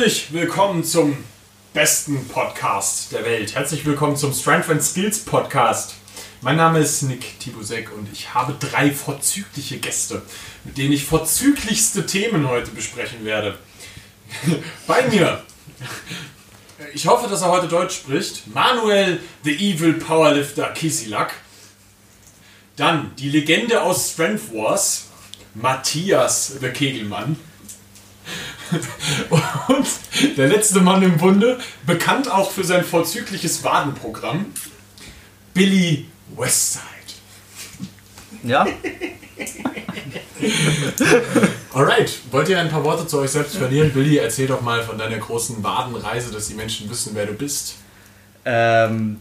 Herzlich willkommen zum besten Podcast der Welt. Herzlich willkommen zum Strength and Skills Podcast. Mein Name ist Nick Tibusek und ich habe drei vorzügliche Gäste, mit denen ich vorzüglichste Themen heute besprechen werde. Bei mir, ich hoffe, dass er heute Deutsch spricht, Manuel the Evil Powerlifter Kisilak. Dann die Legende aus Strength Wars, Matthias the Kegelmann. Und der letzte Mann im Bunde, bekannt auch für sein vorzügliches Wadenprogramm, Billy Westside. Ja. Alright, wollt ihr ein paar Worte zu euch selbst verlieren? Billy, erzähl doch mal von deiner großen Wadenreise, dass die Menschen wissen, wer du bist. Ähm,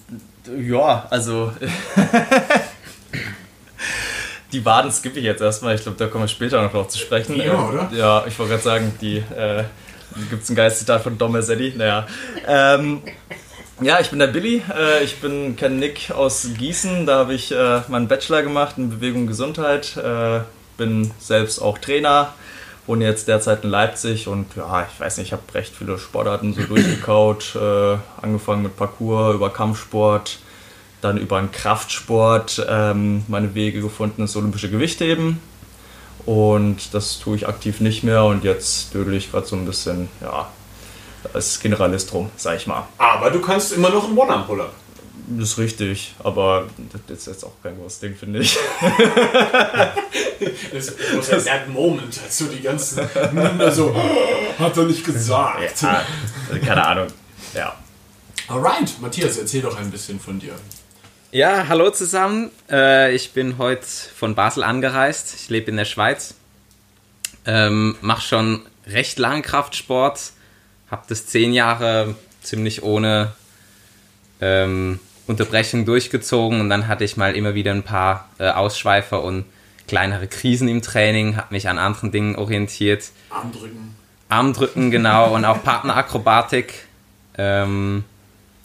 ja, also. die Waden skippe ich jetzt erstmal. Ich glaube, da kommen wir später noch drauf zu sprechen. Wie immer, oder? Ja, ich wollte gerade sagen, die. Äh, Gibt es ein geiles Zitat von Dom Mercetti? Naja. Ähm, ja, ich bin der Billy. Äh, ich bin kenne Nick aus Gießen. Da habe ich äh, meinen Bachelor gemacht in Bewegung und Gesundheit. Äh, bin selbst auch Trainer. Wohne jetzt derzeit in Leipzig und ja, ich weiß nicht, ich habe recht viele Sportarten so durchgekaut. Äh, angefangen mit Parkour, über Kampfsport, dann über einen Kraftsport ähm, meine Wege gefunden, das olympische Gewichtheben. Und das tue ich aktiv nicht mehr und jetzt dödel ich gerade so ein bisschen, ja, als Generalist rum, sag ich mal. Aber du kannst immer noch einen One-Arm-Pull-Up. Das ist richtig, aber das ist jetzt auch kein großes Ding, finde ich. Das was ein that moment, als so die ganzen Münder so, hat er nicht gesagt. Ja, keine Ahnung. Ja. Alright, Matthias, erzähl doch ein bisschen von dir. Ja, hallo zusammen. Äh, ich bin heute von Basel angereist. Ich lebe in der Schweiz. Ähm, Mache schon recht lange Kraftsport. Habe das zehn Jahre ziemlich ohne ähm, Unterbrechung durchgezogen. Und dann hatte ich mal immer wieder ein paar äh, Ausschweifer und kleinere Krisen im Training. Habe mich an anderen Dingen orientiert. Armdrücken. Armdrücken, genau. Und auch Partnerakrobatik. Ähm,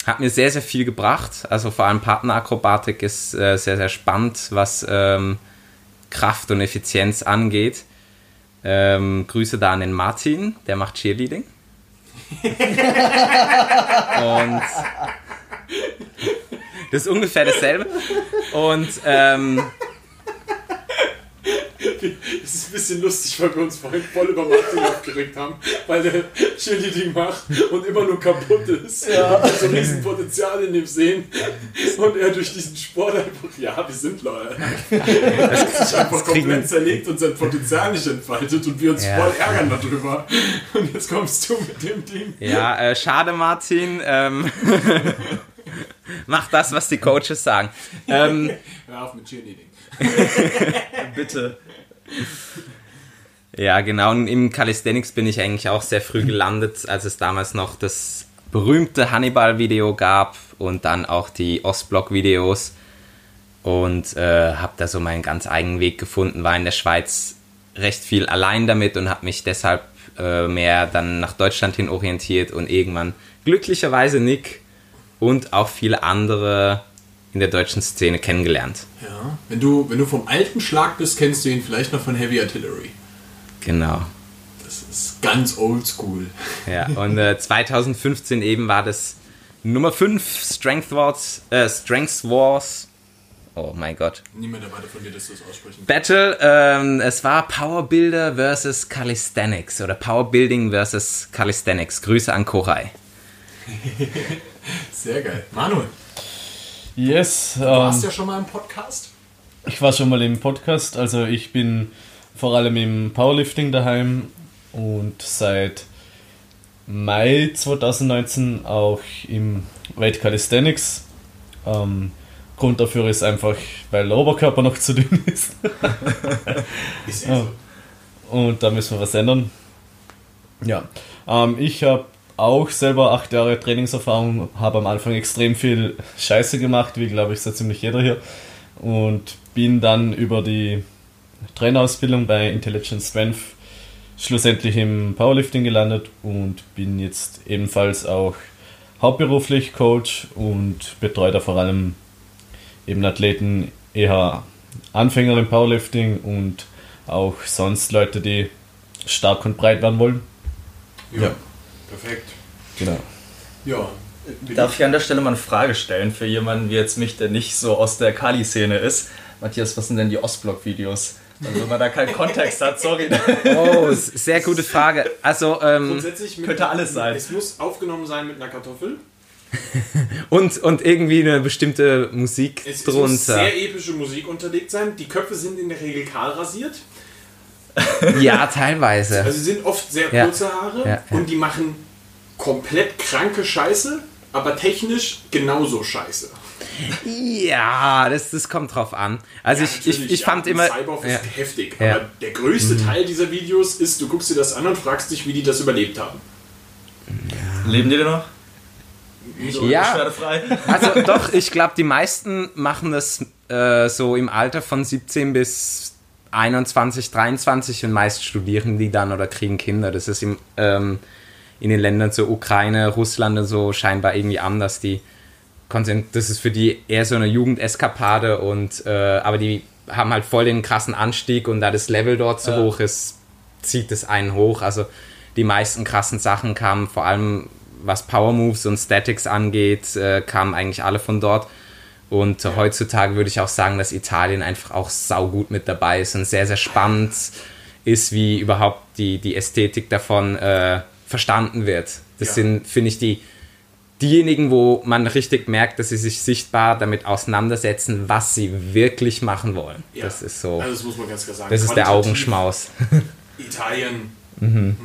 hat mir sehr, sehr viel gebracht. Also vor allem Partnerakrobatik ist äh, sehr, sehr spannend, was ähm, Kraft und Effizienz angeht. Ähm, Grüße da an den Martin, der macht Cheerleading. und das ist ungefähr dasselbe. Und ähm, Es ist ein bisschen lustig, weil wir uns vorhin voll über Martin aufgeregt haben, weil der Cheerleading macht und immer nur kaputt ist. Ja. Und so ein riesen Potenzial in dem sehen. Und er durch diesen Sport einfach, ja, wir sind loyal. Das sich einfach komplett zerlegt und sein Potenzial nicht entfaltet und wir uns Ja. voll ärgern darüber. Und jetzt kommst du mit dem Ding. ja, äh, schade Martin. Ähm, mach das, was die Coaches sagen. Ähm, Hör auf mit Cheerleading. Bitte. Ja, genau. Und im Calisthenics bin ich eigentlich auch sehr früh gelandet, als es damals noch das berühmte Hannibal-Video gab und dann auch die Ostblock-Videos. Und äh, habe da so meinen ganz eigenen Weg gefunden, war in der Schweiz recht viel allein damit und habe mich deshalb äh, mehr dann nach Deutschland hin orientiert und irgendwann glücklicherweise Nick und auch viele andere in der deutschen Szene kennengelernt. Ja, wenn du, wenn du vom alten Schlag bist, kennst du ihn vielleicht noch von Heavy Artillery. Genau. Das ist ganz oldschool. Ja, und äh, 2015 eben war das Nummer 5 Strength Wars, äh, Strength Wars. Oh mein Gott. Niemand erwartet von dir, dass du es aussprechen Battle, ähm, es war Power Builder versus Calisthenics oder Power Building versus Calisthenics. Grüße an Koray. Sehr geil. Manuel, Yes, du warst ähm, ja schon mal im Podcast. ich war schon mal im Podcast, also ich bin vor allem im Powerlifting daheim und seit Mai 2019 auch im Weight Calisthenics. Ähm, Grund dafür ist einfach, weil der Oberkörper noch zu dünn ist Ist so. und da müssen wir was ändern. Ja, ähm, ich habe auch selber acht Jahre Trainingserfahrung, habe am Anfang extrem viel Scheiße gemacht, wie glaube ich so ziemlich jeder hier. Und bin dann über die Trainerausbildung bei Intelligent Strength schlussendlich im Powerlifting gelandet und bin jetzt ebenfalls auch hauptberuflich Coach und betreue da vor allem eben Athleten eher Anfänger im Powerlifting und auch sonst Leute, die stark und breit werden wollen. Ja. Perfekt. Genau. Ja. Darf ich an der Stelle mal eine Frage stellen für jemanden wie jetzt mich, der nicht so aus der Kali-Szene ist? Matthias, was sind denn die Ostblock-Videos? Also wenn man da keinen Kontext hat, sorry. Oh, sehr gute Frage. Also, ähm, Grundsätzlich mit, Könnte alles sein. Es muss aufgenommen sein mit einer Kartoffel. und, und irgendwie eine bestimmte Musik Es, es muss drunter. sehr epische Musik unterlegt sein. Die Köpfe sind in der Regel kahl rasiert. Ja, teilweise. Also sie sind oft sehr Ja. kurze Haare Ja, ja. und die machen komplett kranke Scheiße, aber technisch genauso scheiße. Ja, das, das kommt drauf an. Also Ja, ich, ich, ich ja, fand immer. Cyborg ist Ja. heftig. Ja. Mhm. Aber der größte Teil dieser Videos ist, du guckst dir das an und fragst dich, wie die das überlebt haben. Leben die denn noch? So Ja. Also doch, ich glaube, die meisten machen das äh, so im Alter von 17 bis 21, 23 und meist studieren die dann oder kriegen Kinder. Das ist im, ähm, in den Ländern so Ukraine, Russland und so scheinbar irgendwie anders. Die das ist für die eher so eine Jugendeskapade und äh, aber die haben halt voll den krassen Anstieg und da das Level dort so Ja. hoch ist, zieht es einen hoch. Also die meisten krassen Sachen kamen vor allem was Power Moves und Statics angeht, äh, kamen eigentlich alle von dort. Und äh, heutzutage würde ich auch sagen, dass Italien einfach auch saugut mit dabei ist und sehr, sehr spannend ist, wie überhaupt die, die Ästhetik davon äh, verstanden wird. Das Ja. sind, finde ich, die, diejenigen, wo man richtig merkt, dass sie sich sichtbar damit auseinandersetzen, was sie wirklich machen wollen. Ja. Das ist so, Also das muss man ganz klar sagen. das ist der Augenschmaus. Italien. Mhm.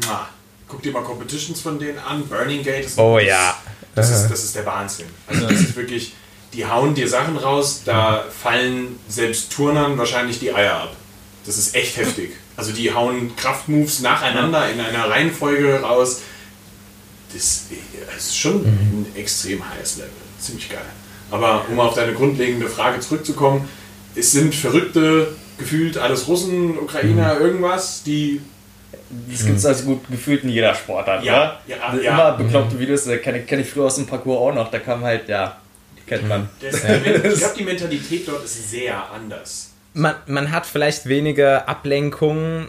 Guck dir mal Competitions von denen an. Burning Gate ist Oh ja. Das ist, das ist der Wahnsinn. Also das ist wirklich, die hauen dir Sachen raus, da fallen selbst Turnern wahrscheinlich die Eier ab. Das ist echt heftig. Also die hauen Kraftmoves nacheinander in einer Reihenfolge raus. Das ist schon ein extrem heißes Level. Ziemlich geil. Aber um auf deine grundlegende Frage zurückzukommen, es sind verrückte, gefühlt alles Russen, Ukrainer, irgendwas, die Das gibt es also gut gefühlt in jeder Sportart, Ja, oder? ja, Also ja. Immer bekloppte Videos, äh, kenne kenn ich früher aus dem Parcours auch noch, da kam halt, ja, kennt man. das, ich glaube, die Mentalität dort ist sehr anders. Man, man hat vielleicht weniger Ablenkung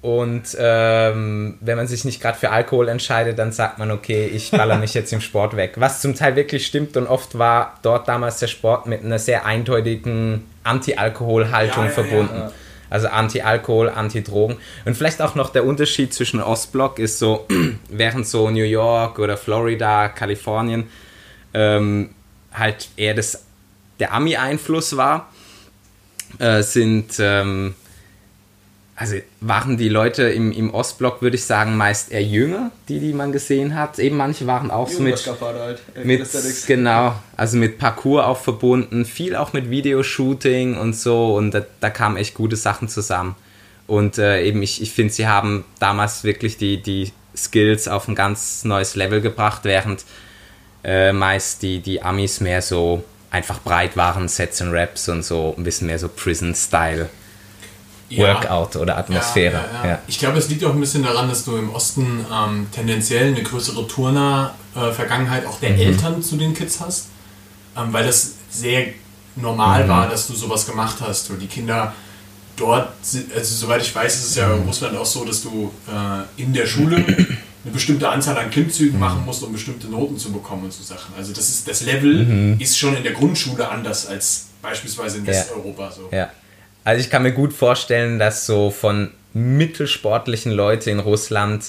und ähm, wenn man sich nicht gerade für Alkohol entscheidet, dann sagt man, okay, ich baller mich jetzt im Sport weg. Was zum Teil wirklich stimmt und oft war dort damals der Sport mit einer sehr eindeutigen Anti-Alkohol-Haltung Ja, ja, verbunden. ja. Also Anti-Alkohol, Anti-Drogen. Und vielleicht auch noch der Unterschied zwischen Ostblock ist so, während so New York oder Florida, Kalifornien ähm, halt eher das, der Ami-Einfluss war, äh, sind, ähm, also waren die Leute im, im Ostblock, würde ich sagen, meist eher jünger, die, die man gesehen hat. Eben manche waren auch so mit, halt. mit genau, also mit Parcours auch verbunden, viel auch mit Videoshooting und so und da, da kamen echt gute Sachen zusammen. Und äh, eben, ich, ich finde, sie haben damals wirklich die, die Skills auf ein ganz neues Level gebracht, während äh, meist die, die Amis mehr so einfach breit waren, Sets und Raps und so ein bisschen mehr so Prison-Style Workout oder Atmosphäre. Ja, ja, ja. Ja. Ich glaube, es liegt auch ein bisschen daran, dass du im Osten ähm, tendenziell eine größere Turner-Vergangenheit auch der Mhm. Eltern zu den Kids hast, ähm, weil das sehr Mhm. normal war, dass du sowas gemacht hast. Und die Kinder dort, also soweit ich weiß, ist es ja Mhm. in Russland auch so, dass du äh, in der Schule eine bestimmte Anzahl an Mhm. Klimmzügen machen musst, um bestimmte Noten zu bekommen und so Sachen. Also das ist das Level Mhm. ist schon in der Grundschule anders als beispielsweise in Ja. Westeuropa so. Ja. Also ich kann mir gut vorstellen, dass so von mittelsportlichen Leuten in Russland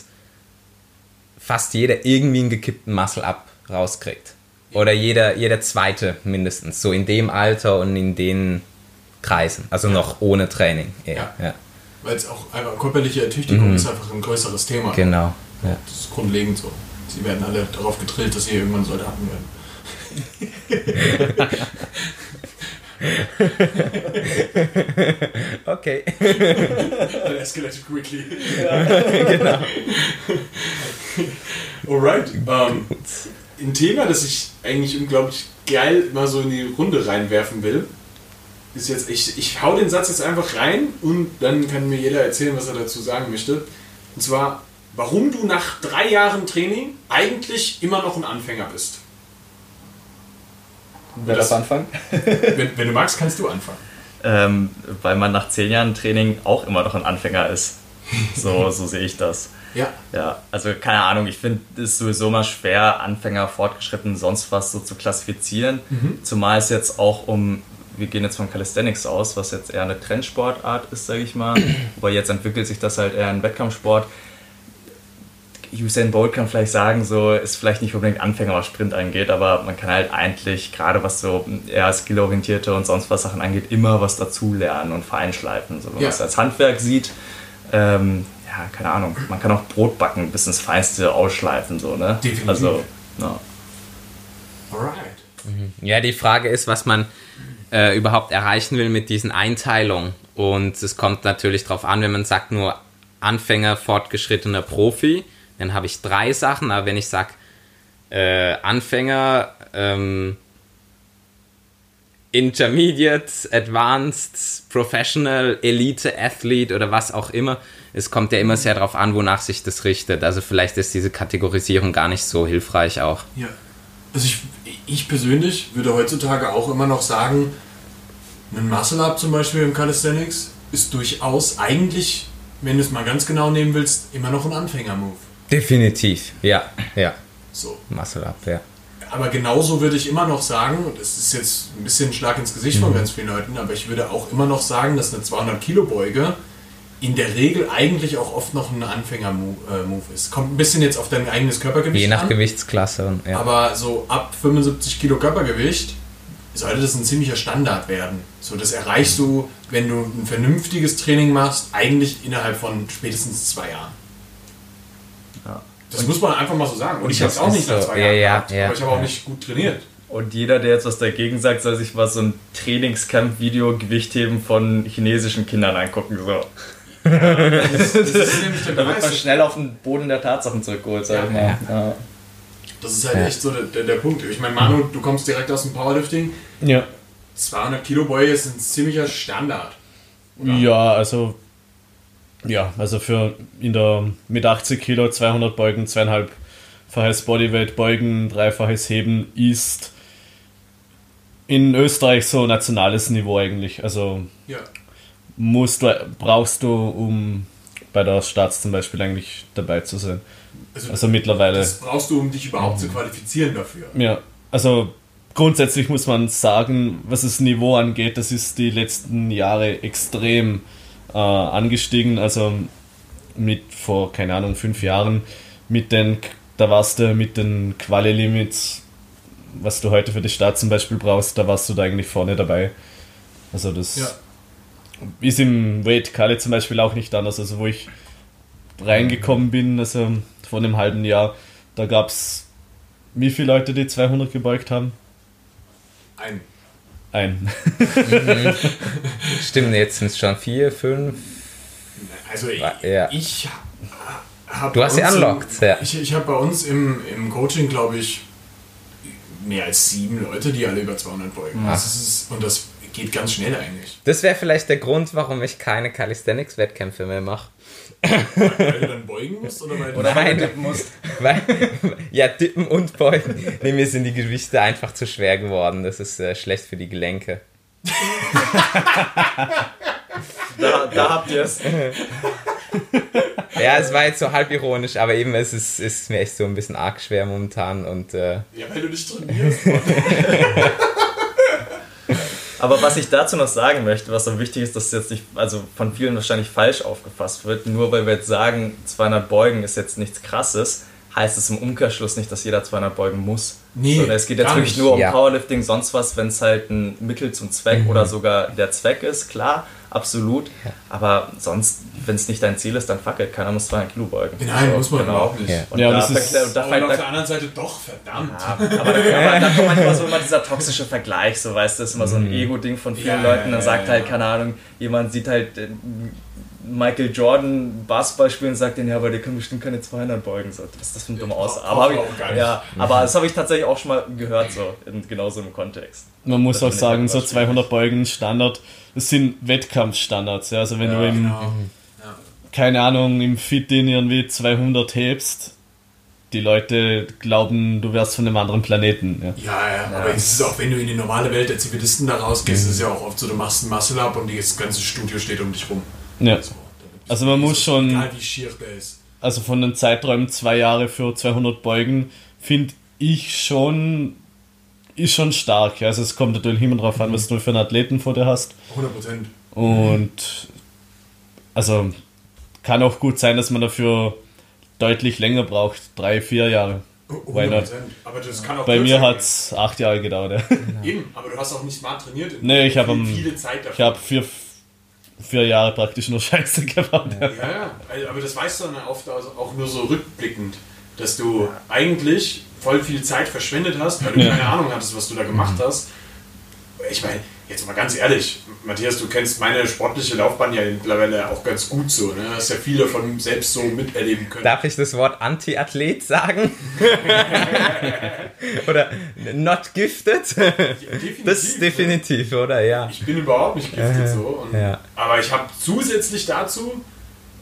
fast jeder irgendwie einen gekippten Muscle-Up rauskriegt. Oder jeder, jeder zweite mindestens. So in dem Alter und in den Kreisen. Also noch ohne Training. eher. Ja. Ja. Weil es auch einfach körperliche Ertüchtigung ist einfach ein größeres Thema. Mhm. Genau. Ja. Das ist grundlegend so. Sie werden alle darauf gedrillt, dass sie irgendwann Soldaten werden. Okay. That escalated quickly. genau. Alright. Ähm, ein Thema, das ich eigentlich unglaublich geil mal so in die Runde reinwerfen will, ist jetzt, ich, ich hau den Satz jetzt einfach rein und dann kann mir jeder erzählen, was er dazu sagen möchte. Und zwar, warum du nach drei Jahren Training eigentlich immer noch ein Anfänger bist. Wer das anfangen? Wenn, wenn du magst, kannst du anfangen. Ähm, weil man nach zehn Jahren Training auch immer noch ein Anfänger ist. So, so sehe ich das. Ja. Ja, also keine Ahnung, ich finde es sowieso mal schwer, Anfänger, Fortgeschritten, sonst was so zu klassifizieren. Zumal es jetzt auch um, wir gehen jetzt von Calisthenics aus, was jetzt eher eine Trendsportart ist, sage ich mal. Aber jetzt entwickelt sich das halt eher in Wettkampfsport. Usain Bolt kann vielleicht sagen, so ist vielleicht nicht unbedingt Anfänger, was Sprint angeht, aber man kann halt eigentlich, gerade was so eher skillorientierte und sonst was Sachen angeht, immer was dazu lernen und feinschleifen. So, wenn man Ja. es als Handwerk sieht, ähm, ja, keine Ahnung, man kann auch Brot backen bis ins Feinste ausschleifen, so, ne? Definitiv. Also, ja. Alright. Ja, die Frage ist, was man äh, überhaupt erreichen will mit diesen Einteilungen. Und es kommt natürlich darauf an, wenn man sagt nur Anfänger, fortgeschrittener Profi, dann habe ich drei Sachen. Aber wenn ich sage äh, Anfänger, ähm, Intermediate, Advanced, Professional, Elite, Athlete oder was auch immer, es kommt ja immer sehr darauf an, wonach sich das richtet. Also vielleicht ist diese Kategorisierung gar nicht so hilfreich auch. Ja. Also ich, ich persönlich würde heutzutage auch immer noch sagen, ein Muscle-Up zum Beispiel im Calisthenics ist durchaus eigentlich, wenn du es mal ganz genau nehmen willst, immer noch ein Anfänger-Move. Definitiv, ja, ja. So. Muscle Up, ja. Aber genauso würde ich immer noch sagen, und das ist jetzt ein bisschen ein Schlag ins Gesicht von ganz vielen Leuten, aber ich würde auch immer noch sagen, dass eine 200 Kilo Beuge in der Regel eigentlich auch oft noch ein Anfänger-Move ist. Kommt ein bisschen jetzt auf dein eigenes Körpergewicht Je nach an. Gewichtsklasse. Ja. Aber so ab 75 Kilo Körpergewicht sollte das ein ziemlicher Standard werden. So, das erreichst du, wenn du ein vernünftiges Training machst, eigentlich innerhalb von spätestens zwei Jahren. Ja. Das muss man einfach mal so sagen. Und ich habe es auch nicht nach so. zwei Ja, Jahren ja, gehabt, ja. aber ich habe auch nicht gut trainiert. Und jeder, der jetzt was dagegen sagt, soll sich mal so ein Trainingscamp-Video Gewichtheben von chinesischen Kindern angucken. So. Das ist nämlich der Da wird man schnell auf den Boden der Tatsachen zurückgeholt, sag ich Ja, mal. Ja. Das ist halt Ja. echt so der, der, der Punkt. Ich meine, Manu, du kommst direkt aus dem Powerlifting. Ja. 200 Kilo Beuge ist ein ziemlicher Standard. Ja, also ja, also für in der mit 80 Kilo 200 Beugen, zweieinhalbfaches Bodyweight Beugen, dreifaches Heben ist in Österreich so nationales Niveau eigentlich. Also Ja. musst du, brauchst du, um bei der Staats zum Beispiel eigentlich dabei zu sein. Also, Also mittlerweile. das brauchst du, um dich überhaupt zu qualifizieren dafür. Ja, also grundsätzlich muss man sagen, was das Niveau angeht, das ist die letzten Jahre extrem äh, angestiegen. Also mit vor, keine Ahnung, fünf Jahren mit den, da warst du mit den Quali-Limits, was du heute für die Stadt zum Beispiel brauchst, da warst du da eigentlich vorne dabei. Also das Ja. ist im Weight Kali zum Beispiel auch nicht anders. Also wo ich reingekommen bin, also vor einem halben Jahr, da gab es wie viele Leute, die 200 gebeugt haben? Ein. Ein. Stimmt, jetzt sind es schon vier, fünf. Also Ja. ich habe Du hast sie unlocked, ja. Ich, ich habe bei uns im, im Coaching, glaube ich, mehr als sieben Leute, die alle über 200 beugen. Das ist, und das geht ganz schnell eigentlich. Das wäre vielleicht der Grund, warum ich keine Calisthenics-Wettkämpfe mehr mache. Weil du dann beugen musst oder weil du Oder weil du dippen musst. Weil, ja, dippen und beugen. Nee, mir sind die Gewichte einfach zu schwer geworden. Das ist äh, schlecht für die Gelenke. Da, da habt ihr es. Ja, es war jetzt so halb ironisch, aber eben es ist, ist mir echt so ein bisschen arg schwer momentan und äh, Ja, weil du nicht trainierst. Aber was ich dazu noch sagen möchte, was so wichtig ist, dass es jetzt nicht, also von vielen wahrscheinlich falsch aufgefasst wird, nur weil wir jetzt sagen, 200 Beugen ist jetzt nichts krasses, heißt es im Umkehrschluss nicht, dass jeder 200 beugen muss. Nee, Sondern es geht jetzt wirklich nicht. nur um Ja. Powerlifting, sonst was, wenn es halt ein Mittel zum Zweck oder sogar der Zweck ist, klar, absolut. Aber sonst, wenn es nicht dein Ziel ist, dann fuck it, keiner muss 200 Kilo beugen. Nein, So, muss man genau. überhaupt nicht. Ja. Und Ja, da, das ist- verklärt- da, Aber auf da, der anderen Seite doch, verdammt. ja, aber, aber da kommt manchmal immer dieser toxische Vergleich, so weißt du, das ist immer so ein Ego-Ding von vielen Ja, ja, Leuten. Dann ja, sagt ja, halt, ja. keine Ahnung, jemand sieht halt äh, Michael Jordan Basketball spielen und sagt denen, ja, aber der kann bestimmt keine 200 beugen. So, was ist das für ein dummer Aus? Aber, ich, ja, aber das habe ich tatsächlich auch schon mal gehört, so in genauso im Kontext. Man muss Das auch sagen, so immer 200 Beugen Standard, das sind Wettkampfstandards. Ja? Also wenn Ja, du im, genau. keine Ahnung, im Fit-In irgendwie 200 hebst, die Leute glauben, du wärst von einem anderen Planeten. Ja. Ja, ja, aber es ist auch, wenn du in die normale Welt der Zivilisten da rausgehst, ist es ja auch oft so, du machst ein Muscle-Up und das ganze Studio steht um dich rum. Ja. So, Also man muss schon, Egal wie schier der ist. also von den Zeiträumen zwei Jahre für 200 Beugen, finde ich schon, ist schon stark. Also es kommt natürlich immer drauf an, was du für einen Athleten vor dir hast. 100 Prozent. Und also kann auch gut sein, dass man dafür deutlich länger braucht, drei, vier Jahre. Why not? Aber das kann auch Bei mir hat es acht Jahre gedauert. ja. Eben, aber du hast auch nicht smart trainiert. Nee, ich hab viel, viele Zeit Ich dafür. habe vier, vier Jahre praktisch nur Scheiße gebaut. Ja, ja, also, aber das weißt du dann oft also auch nur so rückblickend, dass du eigentlich voll viel Zeit verschwendet hast, weil du Ja. keine Ahnung hattest, was du da gemacht hast. Ich meine, jetzt mal ganz ehrlich, Matthias, du kennst meine sportliche Laufbahn ja mittlerweile auch ganz gut so. Ne? Hast ja viel davon selbst so miterleben können. Darf ich das Wort Anti-Athlet sagen? oder not gifted? definitiv, das ist definitiv, oder? Ja. Ich bin überhaupt nicht giftet so. Und, ja. Aber ich habe zusätzlich dazu,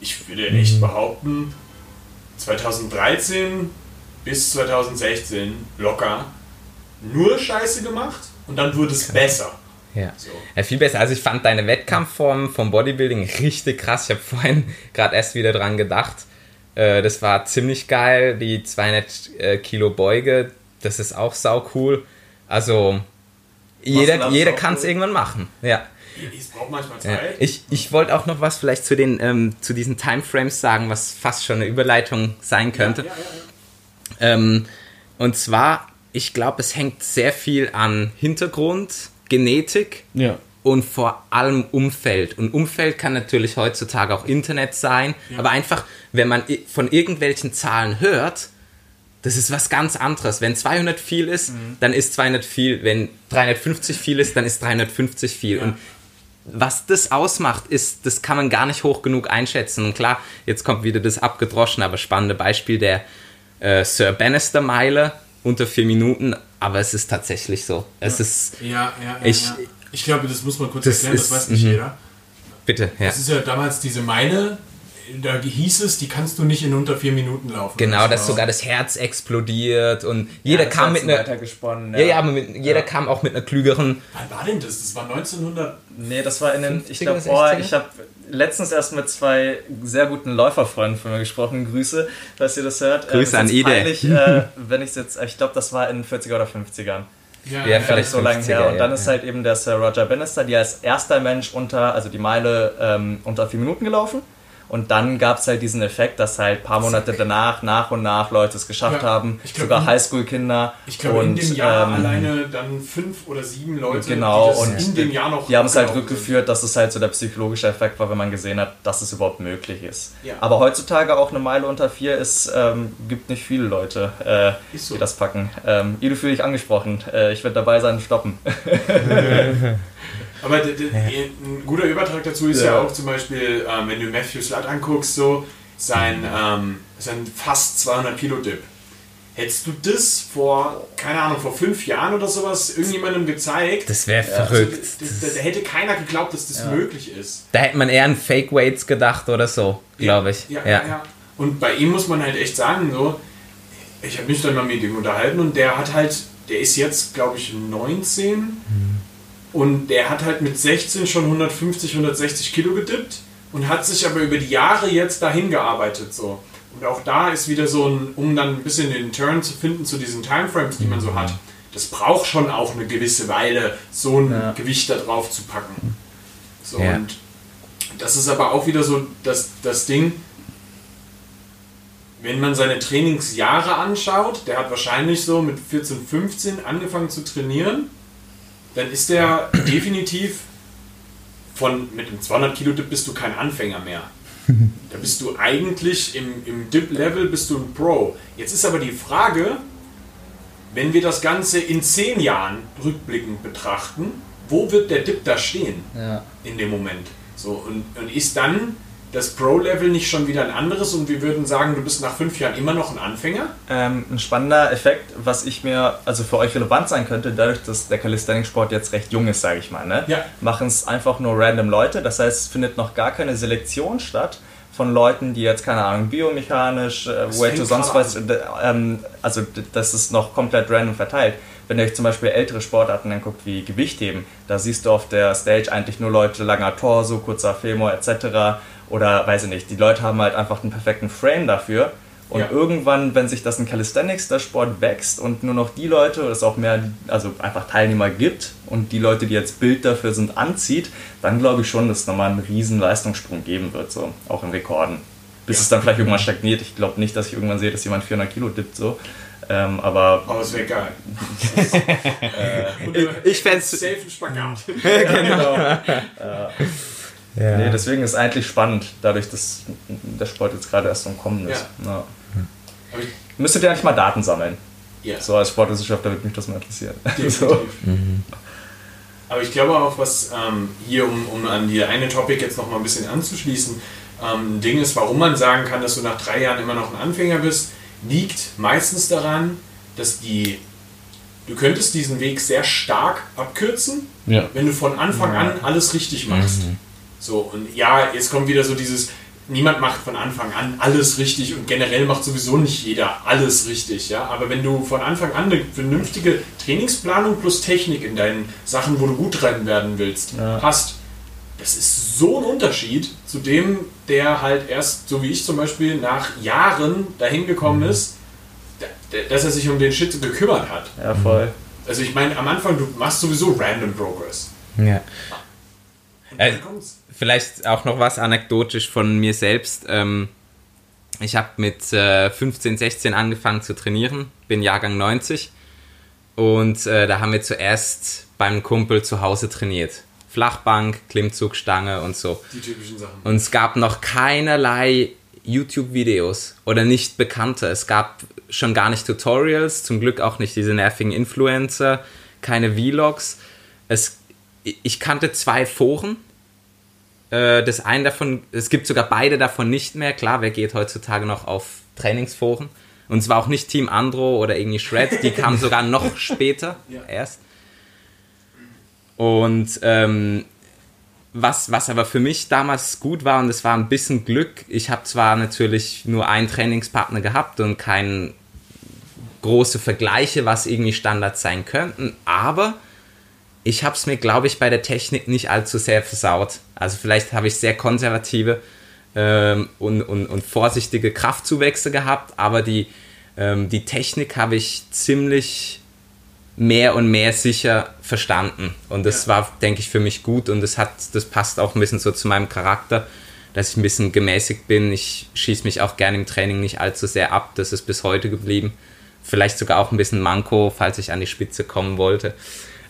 ich würde Mhm. echt behaupten, 2013 bis 2016 locker nur Scheiße gemacht und dann wurde es besser. Ja. So. ja, viel besser. Also ich fand deine Wettkampfform vom Bodybuilding richtig krass. Ich habe vorhin gerade erst wieder dran gedacht. Äh, Das war ziemlich geil. Die 200 äh, Kilo Beuge, das ist auch sau cool. Also jeder, jeder kann es cool. irgendwann machen. Ja. Es braucht manchmal Ja. Ich, ich wollte auch noch was vielleicht zu, den, ähm, zu diesen Timeframes sagen, was fast schon eine Überleitung sein könnte. Ja, ja. Ähm, und zwar, ich glaube, es hängt sehr viel an Hintergrund, Genetik Ja. und vor allem Umfeld. Und Umfeld kann natürlich heutzutage auch Internet sein, aber einfach, wenn man von irgendwelchen Zahlen hört, das ist was ganz anderes. Wenn 200 viel ist, dann ist 200 viel. Wenn 350 viel ist, dann ist 350 viel. Ja. Und was das ausmacht, ist, das kann man gar nicht hoch genug einschätzen. Und klar, jetzt kommt wieder das abgedroschene, aber spannende Beispiel der äh, Sir Bannister Meile unter vier Minuten. Aber es ist tatsächlich so. Es ist, Ja, ja, ja, Ich- ja. Ich glaube, das muss man kurz Das erklären, das ist- weiß nicht mhm. jeder. bitte, ja. Das ist ja damals diese Meile, da hieß es, die kannst du nicht in unter vier Minuten laufen. Genau, dass sogar das Herz explodiert und jeder kam mit einer. weitergesponnen. Ja, ja, aber mit, jeder kam auch mit einer klügeren. Wann war denn das? Das war 1900. Nee, das war in den, ich 50er, glaube, oh, 60er? ich habe letztens erst mit zwei sehr guten Läuferfreunden von mir gesprochen. Grüße, dass ihr das hört. Grüße Äh, an Ide. Peinlich, äh, wenn ich jetzt, ich glaube, das war in den 40er oder 50ern. Ja, Ja, Gar vielleicht nicht so lange 50er, her. Und dann ja, ist ja. halt eben der Sir Roger Bannister, der als erster Mensch unter, also die Meile ähm, unter vier Minuten gelaufen. Und dann gab es halt diesen Effekt, dass halt ein paar Monate danach, nach und nach Leute es geschafft Ja, haben. ich glaub, sogar in- Highschool-Kinder. Ich glaube, in Und, dem Jahr ähm, alleine dann fünf oder sieben Leute, Genau, die das und in dem Jahr noch. Die haben es halt sind. rückgeführt, dass es halt so der psychologische Effekt war, wenn man gesehen hat, dass es überhaupt möglich ist. Ja. Aber heutzutage auch eine Meile unter vier ist, ähm, gibt nicht viele Leute, äh, so. die das packen. Ähm, Ido fühle ich angesprochen. Äh, ich werde dabei sein, stoppen. Aber d- d- ein guter Übertrag dazu ist ja, Ja. auch zum Beispiel, ähm, wenn du Matthew Slutt anguckst, so sein, ähm, sein fast 200 Kilo Dip. Hättest du das vor, keine Ahnung, vor fünf Jahren oder sowas irgendjemandem gezeigt? Das wäre also, verrückt. da, da, da hätte keiner geglaubt, dass das möglich ist. Da hätte man eher an Fake Weights gedacht oder so, glaube ich. Ja, ja. ja. Und bei ihm muss man halt echt sagen, so, ich habe mich dann mal mit ihm unterhalten und der hat halt, der ist jetzt, glaube ich, 19 und der hat halt mit 16 schon 150, 160 Kilo gedippt und hat sich aber über die Jahre jetzt dahin gearbeitet, so. Und auch da ist wieder so ein, um dann ein bisschen den Turn zu finden zu diesen Timeframes, die man so hat. Das braucht schon auch eine gewisse Weile, so ein Ja. Gewicht da drauf zu packen. So, Ja. und das ist aber auch wieder so das, das Ding, wenn man seine Trainingsjahre anschaut, der hat wahrscheinlich so mit 14, 15 angefangen zu trainieren, dann ist der definitiv von mit dem 200 Kilo Dip bist du kein Anfänger mehr. Da bist du eigentlich im, im Dip-Level bist du ein Pro. Jetzt ist aber die Frage, wenn wir das Ganze in 10 Jahren rückblickend betrachten, wo wird der Dip da stehen? Ja. in dem Moment. So, und, und ist dann das Pro-Level nicht schon wieder ein anderes und wir würden sagen, du bist nach fünf Jahren immer noch ein Anfänger? Ähm, ein spannender Effekt, was ich mir, also für euch relevant sein könnte, dadurch, dass der Calisthenics-Sport jetzt recht jung ist, sage ich mal, ne? Ja. machen es einfach nur random Leute. Das heißt, es findet noch gar keine Selektion statt von Leuten, die jetzt, keine Ahnung, biomechanisch, äh, Weight to sonst was, äh, ähm, also das ist noch komplett random verteilt. Wenn ihr euch zum Beispiel ältere Sportarten anguckt, wie Gewichtheben, da siehst du auf der Stage eigentlich nur Leute langer Torso, kurzer Femur etc. Oder weiß ich nicht, die Leute haben halt einfach den perfekten Frame dafür. Und Ja. irgendwann, wenn sich das in Calisthenics, der Sport wächst und nur noch die Leute, oder es auch mehr, also einfach Teilnehmer gibt und die Leute, die jetzt Bild dafür sind, anzieht, dann glaube ich schon, dass es nochmal einen riesen Leistungssprung geben wird, so, auch in Rekorden. Bis es dann vielleicht irgendwann stagniert. Ich glaube nicht, dass ich irgendwann sehe, dass jemand 400 Kilo dippt, so. Ähm, aber Aber es wäre geil. Ich- du ich fänd's- Safe ein Spagat. Ja. Nee, deswegen ist es eigentlich spannend, dadurch, dass der Sport jetzt gerade erst am Kommen ist. Ja. Aber ich- Müsstet ihr eigentlich mal Daten sammeln? Ja. So als Sportwissenschaftler würde mich das mal interessieren. Definitiv. So. Aber ich glaube auch, was ähm, hier, um, um an die eine Topic jetzt noch mal ein bisschen anzuschließen, ähm, ein Ding ist, warum man sagen kann, dass du nach drei Jahren immer noch ein Anfänger bist, liegt meistens daran, dass die, du könntest diesen Weg sehr stark abkürzen, Ja. wenn du von Anfang an alles richtig machst. So, und ja, jetzt kommt wieder so dieses, niemand macht von Anfang an alles richtig und generell macht sowieso nicht jeder alles richtig, ja. Aber wenn du von Anfang an eine vernünftige Trainingsplanung plus Technik in deinen Sachen, wo du gut drin werden willst, Ja. hast, das ist so ein Unterschied zu dem, der halt erst, so wie ich zum Beispiel, nach Jahren dahin gekommen ist, da- da- dass er sich um den Shit gekümmert hat. Ja, voll. Also ich meine, am Anfang, du machst sowieso random Progress. Ja. Äh. Vielleicht auch noch was anekdotisch von mir selbst. Ähm, ich habe mit äh, 15, 16 angefangen zu trainieren, bin Jahrgang 90 und äh, da haben wir zuerst beim Kumpel zu Hause trainiert. Flachbank, Klimmzugstange und so. Die typischen Sachen. Und es gab noch keinerlei YouTube-Videos oder nicht bekannte. Es gab schon gar nicht Tutorials, zum Glück auch nicht diese nervigen Influencer, keine Vlogs. Es, ich kannte zwei Foren. Äh, Das eine davon, es gibt sogar beide davon nicht mehr. Klar, wer geht heutzutage noch auf Trainingsforen? Und es war auch nicht Team Andro oder irgendwie Shred, die kamen sogar noch später Ja. erst. Und ähm, was, was aber für mich damals gut war, und es war ein bisschen Glück, ich habe zwar natürlich nur einen Trainingspartner gehabt und keine große Vergleiche, was irgendwie Standards sein könnten, aber ich habe es mir, glaube ich, bei der Technik nicht allzu sehr versaut. Also vielleicht habe ich sehr konservative ähm, und, und, und vorsichtige Kraftzuwächse gehabt, aber die, ähm, die Technik habe ich ziemlich mehr und mehr sicher verstanden. Und das war, denke ich, für mich gut und das, hat, das passt auch ein bisschen so zu meinem Charakter, dass ich ein bisschen gemäßigt bin. Ich schieße mich auch gerne im Training nicht allzu sehr ab. Das ist bis heute geblieben. Vielleicht sogar auch ein bisschen Manko, falls ich an die Spitze kommen wollte.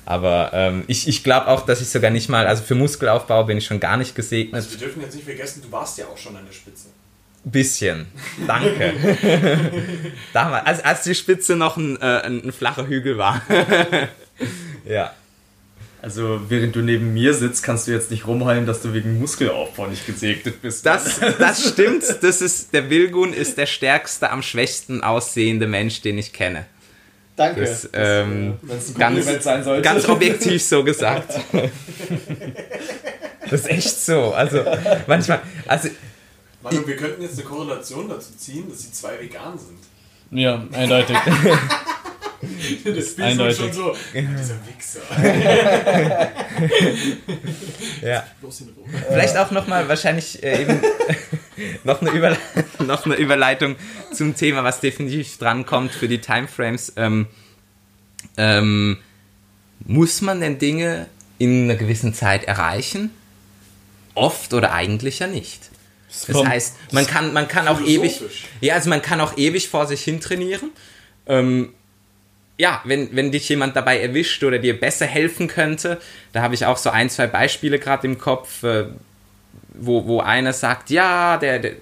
Aber ähm, ich, ich glaube auch, dass ich sogar nicht mal, also für Muskelaufbau bin ich schon gar nicht gesegnet. Also wir dürfen jetzt nicht vergessen, du warst ja auch schon an der Spitze. Bisschen. Danke. Damals, als, als die Spitze noch ein, äh, ein, ein flacher Hügel war. ja. Also, während du neben mir sitzt, kannst du jetzt nicht rumheulen, dass du wegen Muskelaufbau nicht gesegnet bist. Das, das stimmt. Das ist, der Wilgun ist der stärkste, am schwächsten aussehende Mensch, den ich kenne. Danke. Das, ähm, Wenn's ein ganz, Kompliment sein sollte. ganz objektiv so gesagt. Das ist echt so. Also manchmal, also Manu, wir könnten jetzt eine Korrelation dazu ziehen, dass sie zwei vegan sind. Ja, eindeutig. Das Bild ist Eindeutig. schon so, dieser Wichser. ja. Vielleicht auch nochmal wahrscheinlich äh, eben noch, eine Überle noch eine Überleitung zum Thema, was definitiv drankommt für die Timeframes. Ähm, ähm, muss man denn Dinge in einer gewissen Zeit erreichen? Oft oder eigentlich ja nicht. Das heißt, man kann, man kann auch ewig, ja, also man kann auch ewig vor sich hin trainieren. Ähm, ja, wenn, wenn dich jemand dabei erwischt oder dir besser helfen könnte, da habe ich auch so ein, zwei Beispiele gerade im Kopf, äh, wo, wo einer sagt, ja, der, der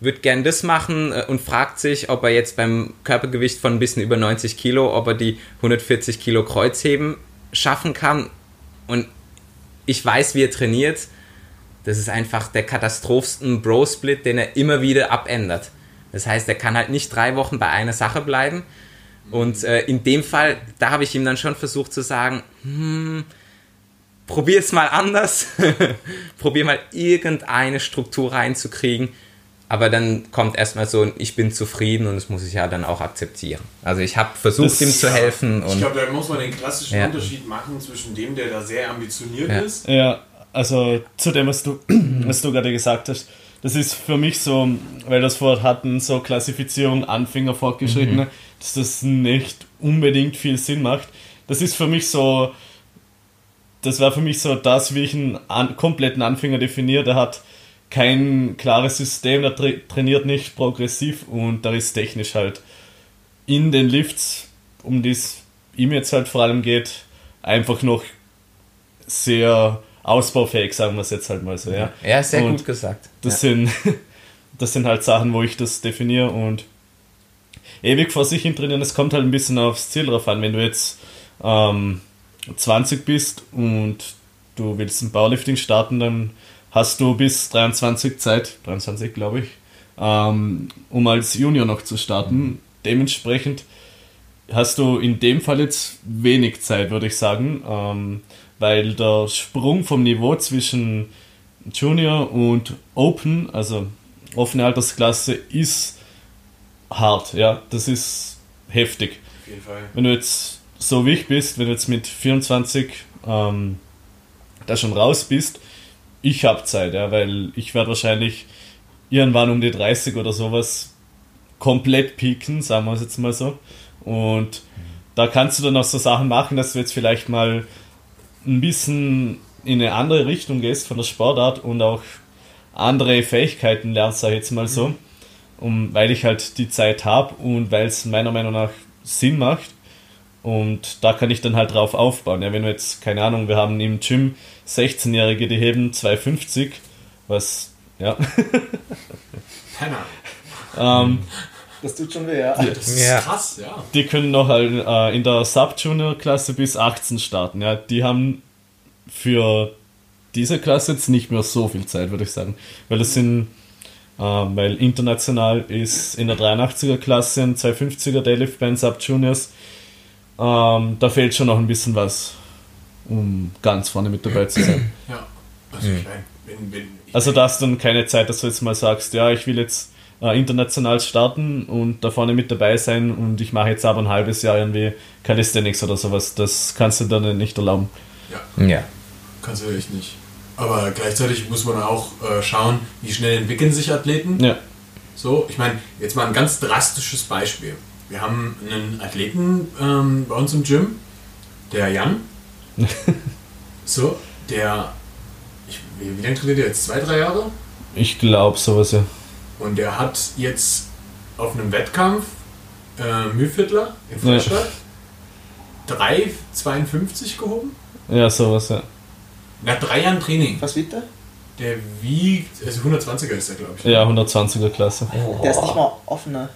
wird gern das machen äh, und fragt sich, ob er jetzt beim Körpergewicht von ein bisschen über 90 Kilo, ob er die 140 Kilo Kreuzheben schaffen kann. Und ich weiß, wie er trainiert. Das ist einfach der katastrophsten Bro-Split, den er immer wieder abändert. Das heißt, er kann halt nicht drei Wochen bei einer Sache bleiben. Und äh, in dem Fall, da habe ich ihm dann schon versucht zu sagen, hm, probier es mal anders. probier mal irgendeine Struktur reinzukriegen. Aber dann kommt erstmal so ein Ich bin zufrieden und das muss ich ja dann auch akzeptieren. Also ich habe versucht, Das- ihm zu helfen Ich glaube, da muss man den klassischen Ja. Unterschied machen zwischen dem, der da sehr ambitioniert Ja. ist. Ja, also zu dem, was du, was du gerade gesagt hast. das ist für mich so, weil das vorher hatten, so Klassifizierung Anfänger, Fortgeschrittene, Mhm. Dass das nicht unbedingt viel Sinn macht. Das ist für mich so, das war für mich so das, wie ich einen an, kompletten Anfänger definiere. Der hat kein klares System, der tra trainiert nicht progressiv und da ist technisch halt in den Lifts, um die es ihm jetzt halt vor allem geht, einfach noch sehr ausbaufähig, sagen wir es jetzt halt mal so. Ja, Ja, sehr Und gut gesagt. das, sind, das sind halt Sachen, wo ich das definiere und ewig vor sich hin trainieren, es kommt halt ein bisschen aufs Ziel drauf an. Wenn du jetzt ähm, 20 bist und du willst ein Powerlifting starten, dann hast du bis 23 Zeit, 23 glaube ich, ähm, um als Junior noch zu starten. Dementsprechend hast du in dem Fall jetzt wenig Zeit, würde ich sagen, ähm, weil der Sprung vom Niveau zwischen Junior und Open, also offene Altersklasse, ist hart, ja, das ist heftig. Auf jeden Fall. Wenn du jetzt so wie ich bist, wenn du jetzt mit 24 ähm, da schon raus bist, ich habe Zeit, ja, weil ich werde wahrscheinlich irgendwann um die 30 oder sowas komplett pieken, sagen wir es jetzt mal so. Und da kannst du dann auch so Sachen machen, dass du jetzt vielleicht mal ein bisschen in eine andere Richtung gehst von der Sportart und auch andere Fähigkeiten lernst, sag ich jetzt mal so. Um, weil ich halt die Zeit habe und weil es meiner Meinung nach Sinn macht. Und da kann ich dann halt drauf aufbauen. Ja, wenn wir jetzt, keine Ahnung, wir haben im Gym 16-Jährige, die heben 250, was, ja, ähm, Das tut schon weh, ja. Das ist Ja. krass, ja. die können noch halt äh, in der Sub-Junior-Klasse bis 18 starten. Ja, die haben für diese Klasse jetzt nicht mehr so viel Zeit, würde ich sagen. Weil das sind, äh, weil international ist in der 83er-Klasse ein 250er Deadlift bei den Sub-Juniors. Ähm, da fehlt schon noch ein bisschen was, um ganz vorne mit dabei zu sein. Ja. Also, ich mein, wenn, wenn ich Also da hast du dann keine Zeit, dass du jetzt mal sagst, ja, ich will jetzt äh, international starten und da vorne mit dabei sein und ich mache jetzt aber ein halbes Jahr irgendwie Calisthenics oder sowas. Das kannst du dann nicht erlauben. Ja. kannst du echt nicht. Aber gleichzeitig muss man auch äh, schauen, wie schnell entwickeln sich Athleten. Ja, So, ich meine, jetzt mal ein ganz drastisches Beispiel. Wir haben einen Athleten ähm, bei uns im Gym, der Jan. so, der, ich, wie, wie lange trainiert er jetzt? Zwei, drei Jahre? ich glaube sowas, ja. Und der hat jetzt auf einem Wettkampf äh, Mühlviertler in Ja. Freistadt 3,52 gehoben. Ja, sowas, ja. Nach drei Jahren Training. Was wiegt der? Der wiegt, also 120er ist der, glaube ich. Ja, 120er Klasse. Der ist nicht mal offener.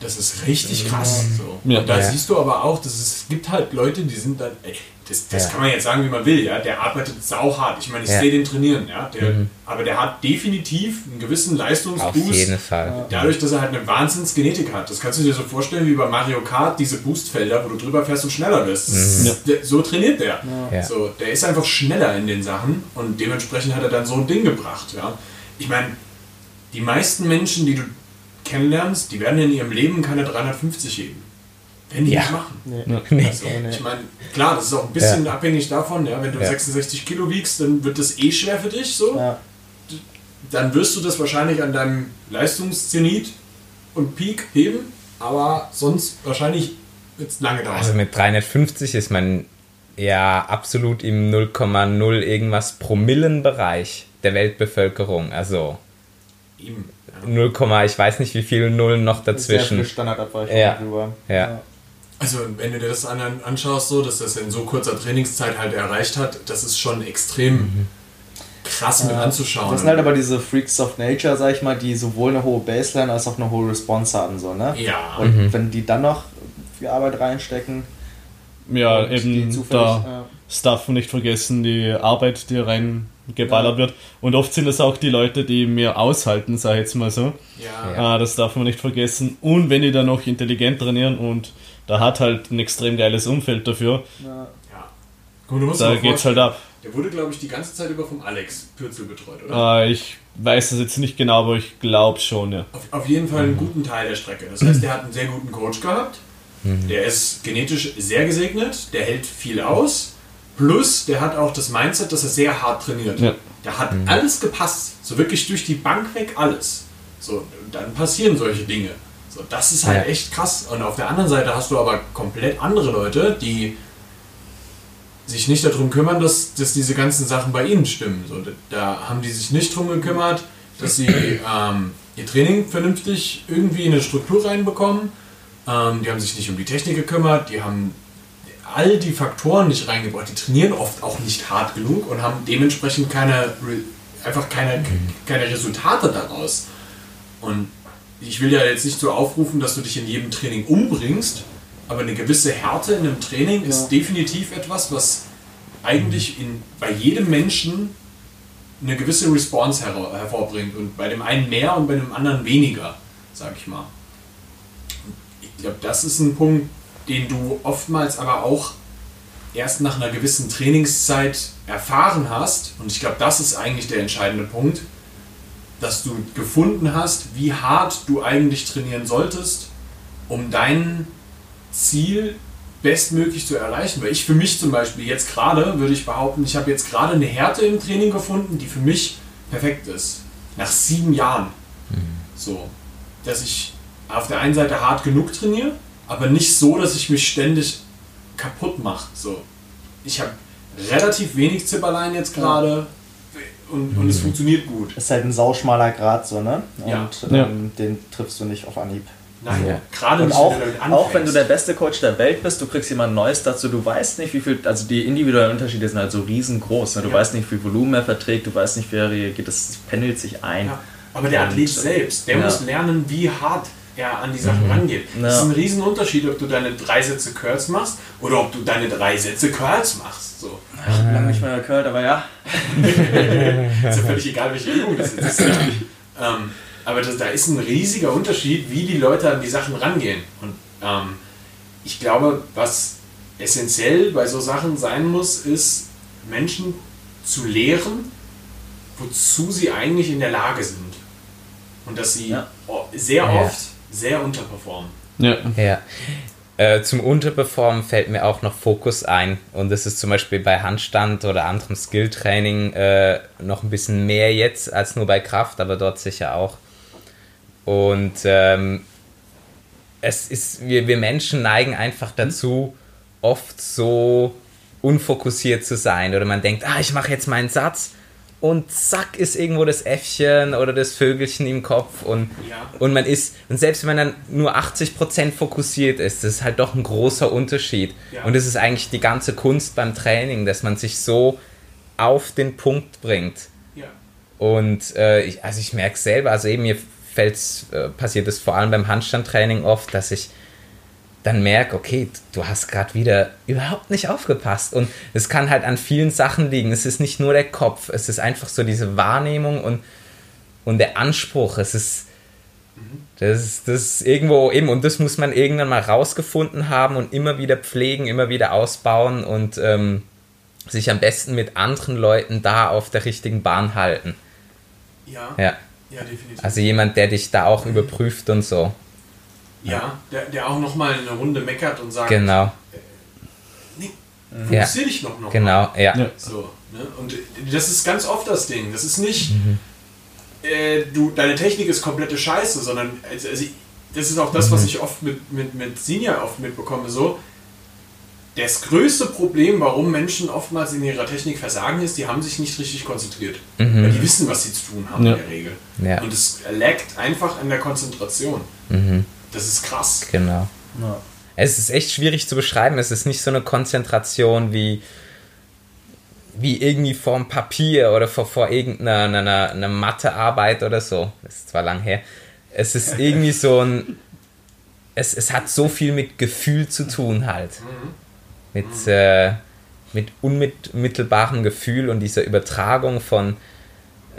Das ist richtig krass. So. Ja. Und da Ja. siehst du aber auch, dass es gibt halt Leute, die sind dann, ey, das, das Ja. kann man jetzt sagen, wie man will, ja. Der arbeitet sauhart. Ich meine, ich Ja. sehe den trainieren, ja. Der, Mhm. Aber der hat definitiv einen gewissen Auf Leistungsboost. jeden Fall. Dadurch, dass er halt eine Wahnsinnsgenetik hat. Das kannst du dir so vorstellen wie bei Mario Kart, diese Boostfelder, wo du drüber fährst und schneller wirst. Das ist, so trainiert der. Ja. So, der ist einfach schneller in den Sachen und dementsprechend hat er dann so ein Ding gebracht. Ja. Ich meine, die meisten Menschen, die du kennenlernst, die werden in ihrem Leben keine 350 heben. Werden die Ja. nicht machen. Nee. Also, ich meine, klar, das ist auch ein bisschen abhängig davon, ja, wenn du Ja. 66 Kilo wiegst, dann wird das eh schwer für dich so Ja. dann wirst du das wahrscheinlich an deinem Leistungszenit und Peak heben, aber sonst wahrscheinlich wird es lange dauern. Also mit 350 ist man ja absolut im 0,0 irgendwas Promillenbereich der Weltbevölkerung. Also Eben, ja. 0, ich weiß nicht wie viele Nullen noch Sehr viel dazwischen. Standardabweichung Ja. drüber. Ja. Also wenn du dir das an, anschaust, so, dass das in so kurzer Trainingszeit halt erreicht hat, das ist schon extrem krass mit Ja. anzuschauen. Das sind halt aber diese Freaks of Nature, sag ich mal, die sowohl eine hohe Baseline als auch eine hohe Response haben. So, ne? ja, Und wenn die dann noch viel Arbeit reinstecken, Ja, eben da das darf man nicht vergessen, die Arbeit, die reingeballert Ja. wird. Und oft sind es auch die Leute, die mehr aushalten, sag ich jetzt mal so. ja, Ja. Ah, das darf man nicht vergessen. Und wenn die dann noch intelligent trainieren und da hat halt ein extrem geiles Umfeld dafür, ja. du musst da geht's halt ab. Der wurde, glaube ich, die ganze Zeit über vom Alex Pürzel betreut, oder? Äh, ich weiß das jetzt nicht genau, aber ich glaube schon, ja. Auf, auf jeden Fall einen guten Teil der Strecke. Das heißt, der hat einen sehr guten Coach gehabt. Der ist genetisch sehr gesegnet. Der hält viel aus. Plus, der hat auch das Mindset, dass er sehr hart trainiert. Ja. Da hat alles gepasst. So wirklich durch die Bank weg alles. So, dann passieren solche Dinge. So, das ist halt Ja. echt krass. Und auf der anderen Seite hast du aber komplett andere Leute, die sich nicht darum kümmern, dass, dass diese ganzen Sachen bei ihnen stimmen. So, da, haben die sich nicht drum gekümmert, dass sie ähm, ihr Training vernünftig irgendwie in eine Struktur reinbekommen. Ähm, die haben sich nicht um die Technik gekümmert, die haben all die Faktoren nicht reingebracht. Die trainieren oft auch nicht hart genug und haben dementsprechend keine, einfach keine, keine Resultate daraus. Und ich will ja jetzt nicht so aufrufen, dass du dich in jedem Training umbringst, aber eine gewisse Härte in einem Training ist definitiv etwas, was eigentlich in, bei jedem Menschen eine gewisse Response her hervorbringt und bei dem einen mehr und bei dem anderen weniger, sag ich mal. Ich glaube, das ist ein Punkt, den du oftmals aber auch erst nach einer gewissen Trainingszeit erfahren hast. Und ich glaube, das ist eigentlich der entscheidende Punkt, dass du gefunden hast, wie hart du eigentlich trainieren solltest, um dein Ziel bestmöglich zu erreichen. Weil ich für mich zum Beispiel jetzt gerade, würde ich behaupten, ich habe jetzt gerade eine Härte im Training gefunden, die für mich perfekt ist. Nach sieben Jahren. So. Dass ich auf der einen Seite hart genug trainiere, aber nicht so, dass ich mich ständig kaputt mache. So. Ich habe relativ wenig Zipperlein jetzt gerade und, und es funktioniert gut. Ist halt ein sauschmaler Grad so, ne? Ja. Und ähm, den triffst du nicht auf Anhieb. Nein, Ja. gerade Und auch, wenn du damit auch wenn du der beste Coach der Welt bist, du kriegst jemand Neues dazu, du weißt nicht, wie viel, also die individuellen Unterschiede sind halt so riesengroß. Ne? Du Ja. weißt nicht, wie viel Volumen er verträgt, du weißt nicht, wie er reagiert, das pendelt sich ein. Ja, aber der Und- Athlet selbst, der Ja. muss lernen, wie hart er an die Sachen rangeht. Das Ja. ist ein Riesenunterschied, ob du deine drei Sätze Curls machst oder ob du deine drei Sätze Curls machst. So. Ich hab lange nicht mehr gehört, aber ja. Ist ja völlig egal, welche Übung das jetzt ist. ähm, aber das, da ist ein riesiger Unterschied, wie die Leute an die Sachen rangehen. Und ähm, ich glaube, was essentiell bei so Sachen sein muss, ist, Menschen zu lehren, wozu sie eigentlich in der Lage sind. Und dass sie Ja. sehr Ja. oft sehr unterperformen. Ja. Ja. Äh, zum Unterperformen fällt mir auch noch Fokus ein. Und das ist zum Beispiel bei Handstand oder anderem Skilltraining äh, noch ein bisschen mehr jetzt als nur bei Kraft, aber dort sicher auch. Und ähm, es ist, wir, wir Menschen neigen einfach dazu, oft so unfokussiert zu sein. Oder man denkt, ah, ich mache jetzt meinen Satz und zack ist irgendwo das Äffchen oder das Vögelchen im Kopf und, Ja. und man ist, und selbst wenn man dann nur 80% fokussiert ist, das ist halt doch ein großer Unterschied. Ja. Und das ist eigentlich die ganze Kunst beim Training, dass man sich so auf den Punkt bringt. Ja. Und äh, ich, also ich merke selber, also eben mir fällt's, äh, passiert es vor allem beim Handstandtraining oft, dass ich dann merke, okay, du hast gerade wieder überhaupt nicht aufgepasst. Und es kann halt an vielen Sachen liegen. Es ist nicht nur der Kopf, es ist einfach so diese Wahrnehmung und, und der Anspruch. Es ist, das ist, das ist irgendwo eben, und das muss man irgendwann mal rausgefunden haben und immer wieder pflegen, immer wieder ausbauen und ähm, sich am besten mit anderen Leuten da auf der richtigen Bahn halten. Ja. Ja. Ja, definitiv. Also jemand, der dich da auch überprüft und so. Ja, der, der auch nochmal eine Runde meckert und sagt, Genau, nee, Ja. fokussier dich noch, noch mal. genau, ja. Ja. So, ne? Und das ist ganz oft das Ding. Das ist nicht, äh, du, deine Technik ist komplette Scheiße, sondern also, also, das ist auch das, was ich oft mit, mit, mit Senior oft mitbekomme. So, das größte Problem, warum Menschen oftmals in ihrer Technik versagen, ist, die haben sich nicht richtig konzentriert. Weil die wissen, was sie zu tun haben Ja. in der Regel. Ja. Und es laggt einfach an der Konzentration. Mhm, Das ist krass. genau. Ja. Es ist echt schwierig zu beschreiben. Es ist nicht so eine Konzentration wie, wie irgendwie vorm Papier oder vor, vor irgendeiner einer, einer, einer Mathearbeit oder so. Das ist zwar lang her. Es ist irgendwie so ein. Es, es hat so viel mit Gefühl zu tun halt. Mit, äh, mit unmittelbarem Gefühl und dieser Übertragung von.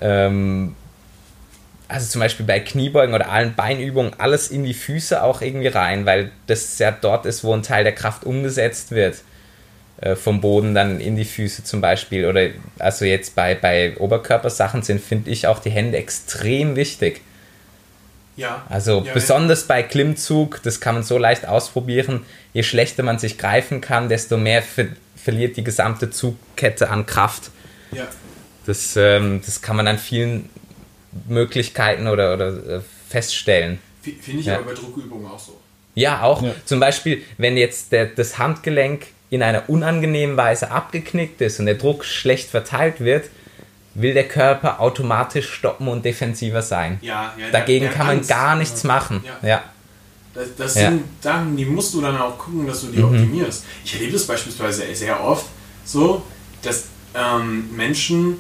Ähm, also zum Beispiel bei Kniebeugen oder allen Beinübungen alles in die Füße auch irgendwie rein, weil das ja dort ist, wo ein Teil der Kraft umgesetzt wird. Äh, vom Boden dann in die Füße zum Beispiel. Oder also jetzt bei, bei Oberkörpersachen sind, finde ich, auch die Hände extrem wichtig. Ja. Also ja, besonders bei Klimmzug, das kann man so leicht ausprobieren. Je schlechter man sich greifen kann, desto mehr ver verliert die gesamte Zugkette an Kraft. Ja. Das, ähm, das kann man an vielen Möglichkeiten oder, oder äh, feststellen. Finde ich Ja. aber bei Druckübungen auch so. Ja, auch Ja. zum Beispiel, wenn jetzt der, das Handgelenk in einer unangenehmen Weise abgeknickt ist und der Druck schlecht verteilt wird, will der Körper automatisch stoppen und defensiver sein. Ja, ja, Dagegen der- der kann man Angst. gar nichts machen. Ja. Ja. Das, das Ja. sind Sachen, die musst du dann auch gucken, dass du Mhm. die optimierst. Ich erlebe das beispielsweise sehr oft so, dass ähm, Menschen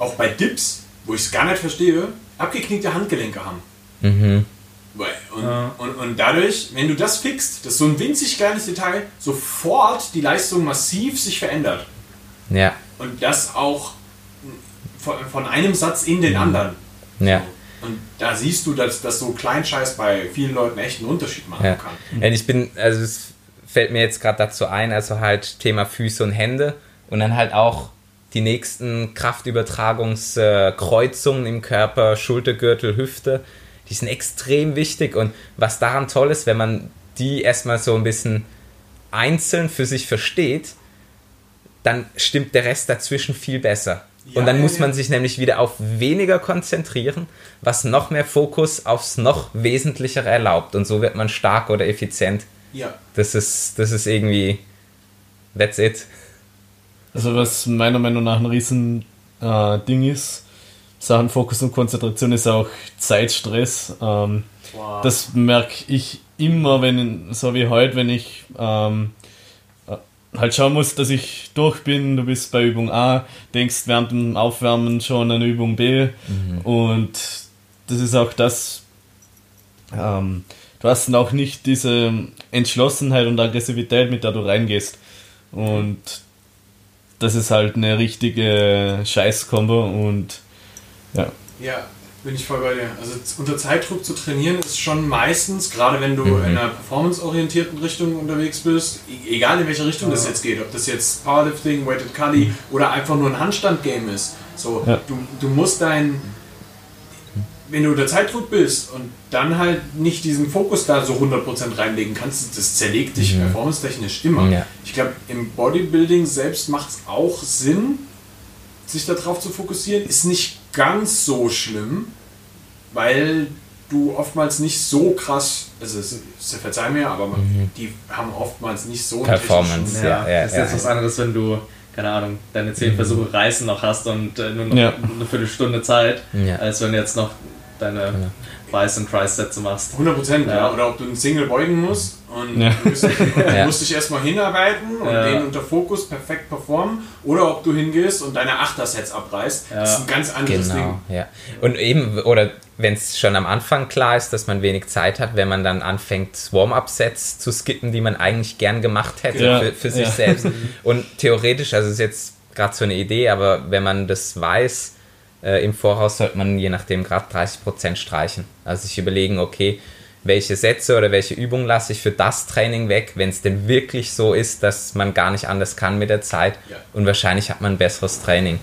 auch bei Dips, wo ich es gar nicht verstehe, abgeknickte Handgelenke haben. Mhm. Und, Ja. und, und dadurch, wenn du das fixst, das ist so ein winzig kleines Detail, sofort die Leistung massiv sich verändert. Ja. Und das auch von, von einem Satz in Mhm. den anderen. Ja. Und da siehst du, dass, dass so Kleinscheiß bei vielen Leuten echt einen Unterschied machen Ja. kann. Und ich bin, also es fällt mir jetzt gerade dazu ein, also halt Thema Füße und Hände und dann halt auch die nächsten Kraftübertragungskreuzungen im Körper, Schultergürtel, Hüfte, die sind extrem wichtig und was daran toll ist, wenn man die erstmal so ein bisschen einzeln für sich versteht, dann stimmt der Rest dazwischen viel besser. Ja, und dann muss man sich nämlich wieder auf weniger konzentrieren, was noch mehr Fokus aufs noch Wesentlichere erlaubt. Und so wird man stark oder effizient. Ja. Das ist, das ist irgendwie. That's it. Also was meiner Meinung nach ein riesen äh, Ding ist, Sachen Fokus und Konzentration ist auch Zeitstress. Ähm, Wow. Das merke ich immer, wenn, so wie heute, wenn ich ähm, äh, halt schauen muss, dass ich durch bin. Du bist bei Übung A, denkst während dem Aufwärmen schon an Übung B. Und das ist auch das, ähm, du hast dann auch nicht diese Entschlossenheit und Aggressivität, mit der du reingehst. Und das ist halt eine richtige Scheiß-Kombo und ja. Ja, bin ich voll bei dir. Also unter Zeitdruck zu trainieren ist schon meistens, gerade wenn du in einer performanceorientierten Richtung unterwegs bist, e- egal in welche Richtung das jetzt geht, ob das jetzt Powerlifting, Weighted Cully oder einfach nur ein Handstand-Game ist. So, Ja. du, du musst dein, wenn du unter Zeitdruck bist und dann halt nicht diesen Fokus da so 100% reinlegen kannst, das zerlegt dich performance-technisch immer. Ja. Ich glaube, im Bodybuilding selbst macht es auch Sinn, sich darauf zu fokussieren. Ist nicht ganz so schlimm, weil du oftmals nicht so krass, also es, verzeih mir, aber man, die haben oftmals nicht so einen Performance. technischen- Ja, ja, das ist ja. jetzt was anderes, wenn du, keine Ahnung, deine zehn Versuche reißen noch hast und äh, nur noch Ja. eine Viertelstunde Zeit, Ja. als wenn du jetzt noch deine Bice und Try Sätze machst. 100 Prozent, ja. Ja. Oder ob du einen Single beugen musst und Ja. du, musst, und du Ja. musst dich erstmal hinarbeiten und Ja. den unter Fokus perfekt performen. Oder ob du hingehst und deine Achter-Sets abreißt. Das ist ein ganz anderes Genau, ja. Und eben, oder wenn es schon am Anfang klar ist, dass man wenig Zeit hat, wenn man dann anfängt, Warm-Up-Sets zu skippen, die man eigentlich gern gemacht hätte Ja, für, für sich ja. selbst. Und theoretisch, also ist jetzt gerade so eine Idee, aber wenn man das weiß, äh, im Voraus sollte man je nachdem gerade 30% streichen. Also sich überlegen, okay, welche Sätze oder welche Übungen lasse ich für das Training weg, wenn es denn wirklich so ist, dass man gar nicht anders kann mit der Zeit. Ja. Und wahrscheinlich hat man ein besseres Training.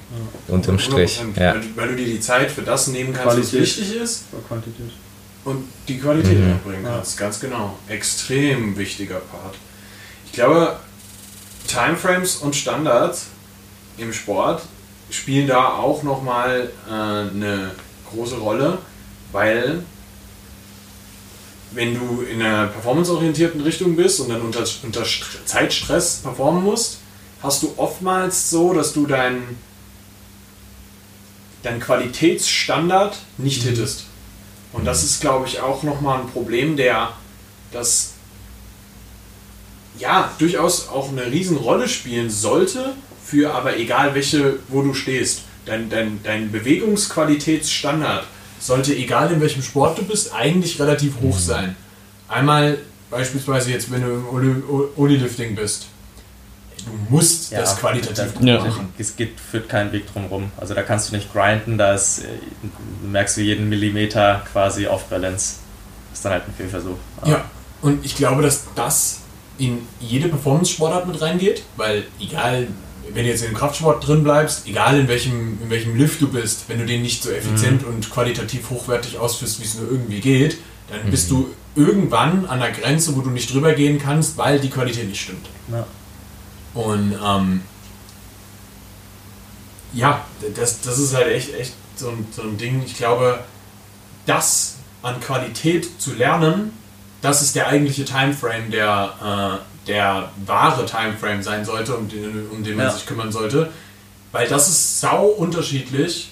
Unterm Ding. Strich. 100%, Ja. weil, du- weil du dir die Zeit für das nehmen kannst, was Qualität. wichtig ist. Quantität. und die Qualität Mhm. erbringen kannst. Ganz genau. Extrem wichtiger Part. Ich glaube, Timeframes und Standards im Sport spielen da auch nochmal äh, eine große Rolle, weil wenn du in einer performanceorientierten Richtung bist und dann unter, unter St- Zeitstress performen musst, hast du oftmals so, dass du deinen dein Qualitätsstandard nicht hittest. Und das ist, glaube ich, auch nochmal ein Problem, der das ja durchaus auch eine Riesenrolle spielen sollte, für aber egal welche, wo du stehst. Dein, dein, dein Bewegungsqualitätsstandard sollte, egal in welchem Sport du bist, eigentlich relativ hoch sein. Einmal beispielsweise jetzt, wenn du im Oli-Lifting bist. Du musst das qualitativ gut Ja. machen. Es geht, führt keinen Weg drum rum. Also da kannst du nicht grinden, da ist, äh, merkst du jeden Millimeter quasi auf Balance. Ist dann halt ein Fehlversuch. Ja, und ich glaube, dass das in jede Performance-Sportart mit reingeht, weil egal, wenn du jetzt im Kraftsport drin bleibst, egal in welchem, in welchem Lift du bist, wenn du den nicht so effizient und qualitativ hochwertig ausführst, wie es nur irgendwie geht, dann bist du irgendwann an der Grenze, wo du nicht drüber gehen kannst, weil die Qualität nicht stimmt. Ja. Und ähm, Ja, das, das ist halt echt, echt so, ein, so ein Ding. Ich glaube, das an Qualität zu lernen, das ist der eigentliche Timeframe, der, äh, der wahre Timeframe sein sollte, um den, um den man Ja. sich kümmern sollte. Weil das ist sau unterschiedlich,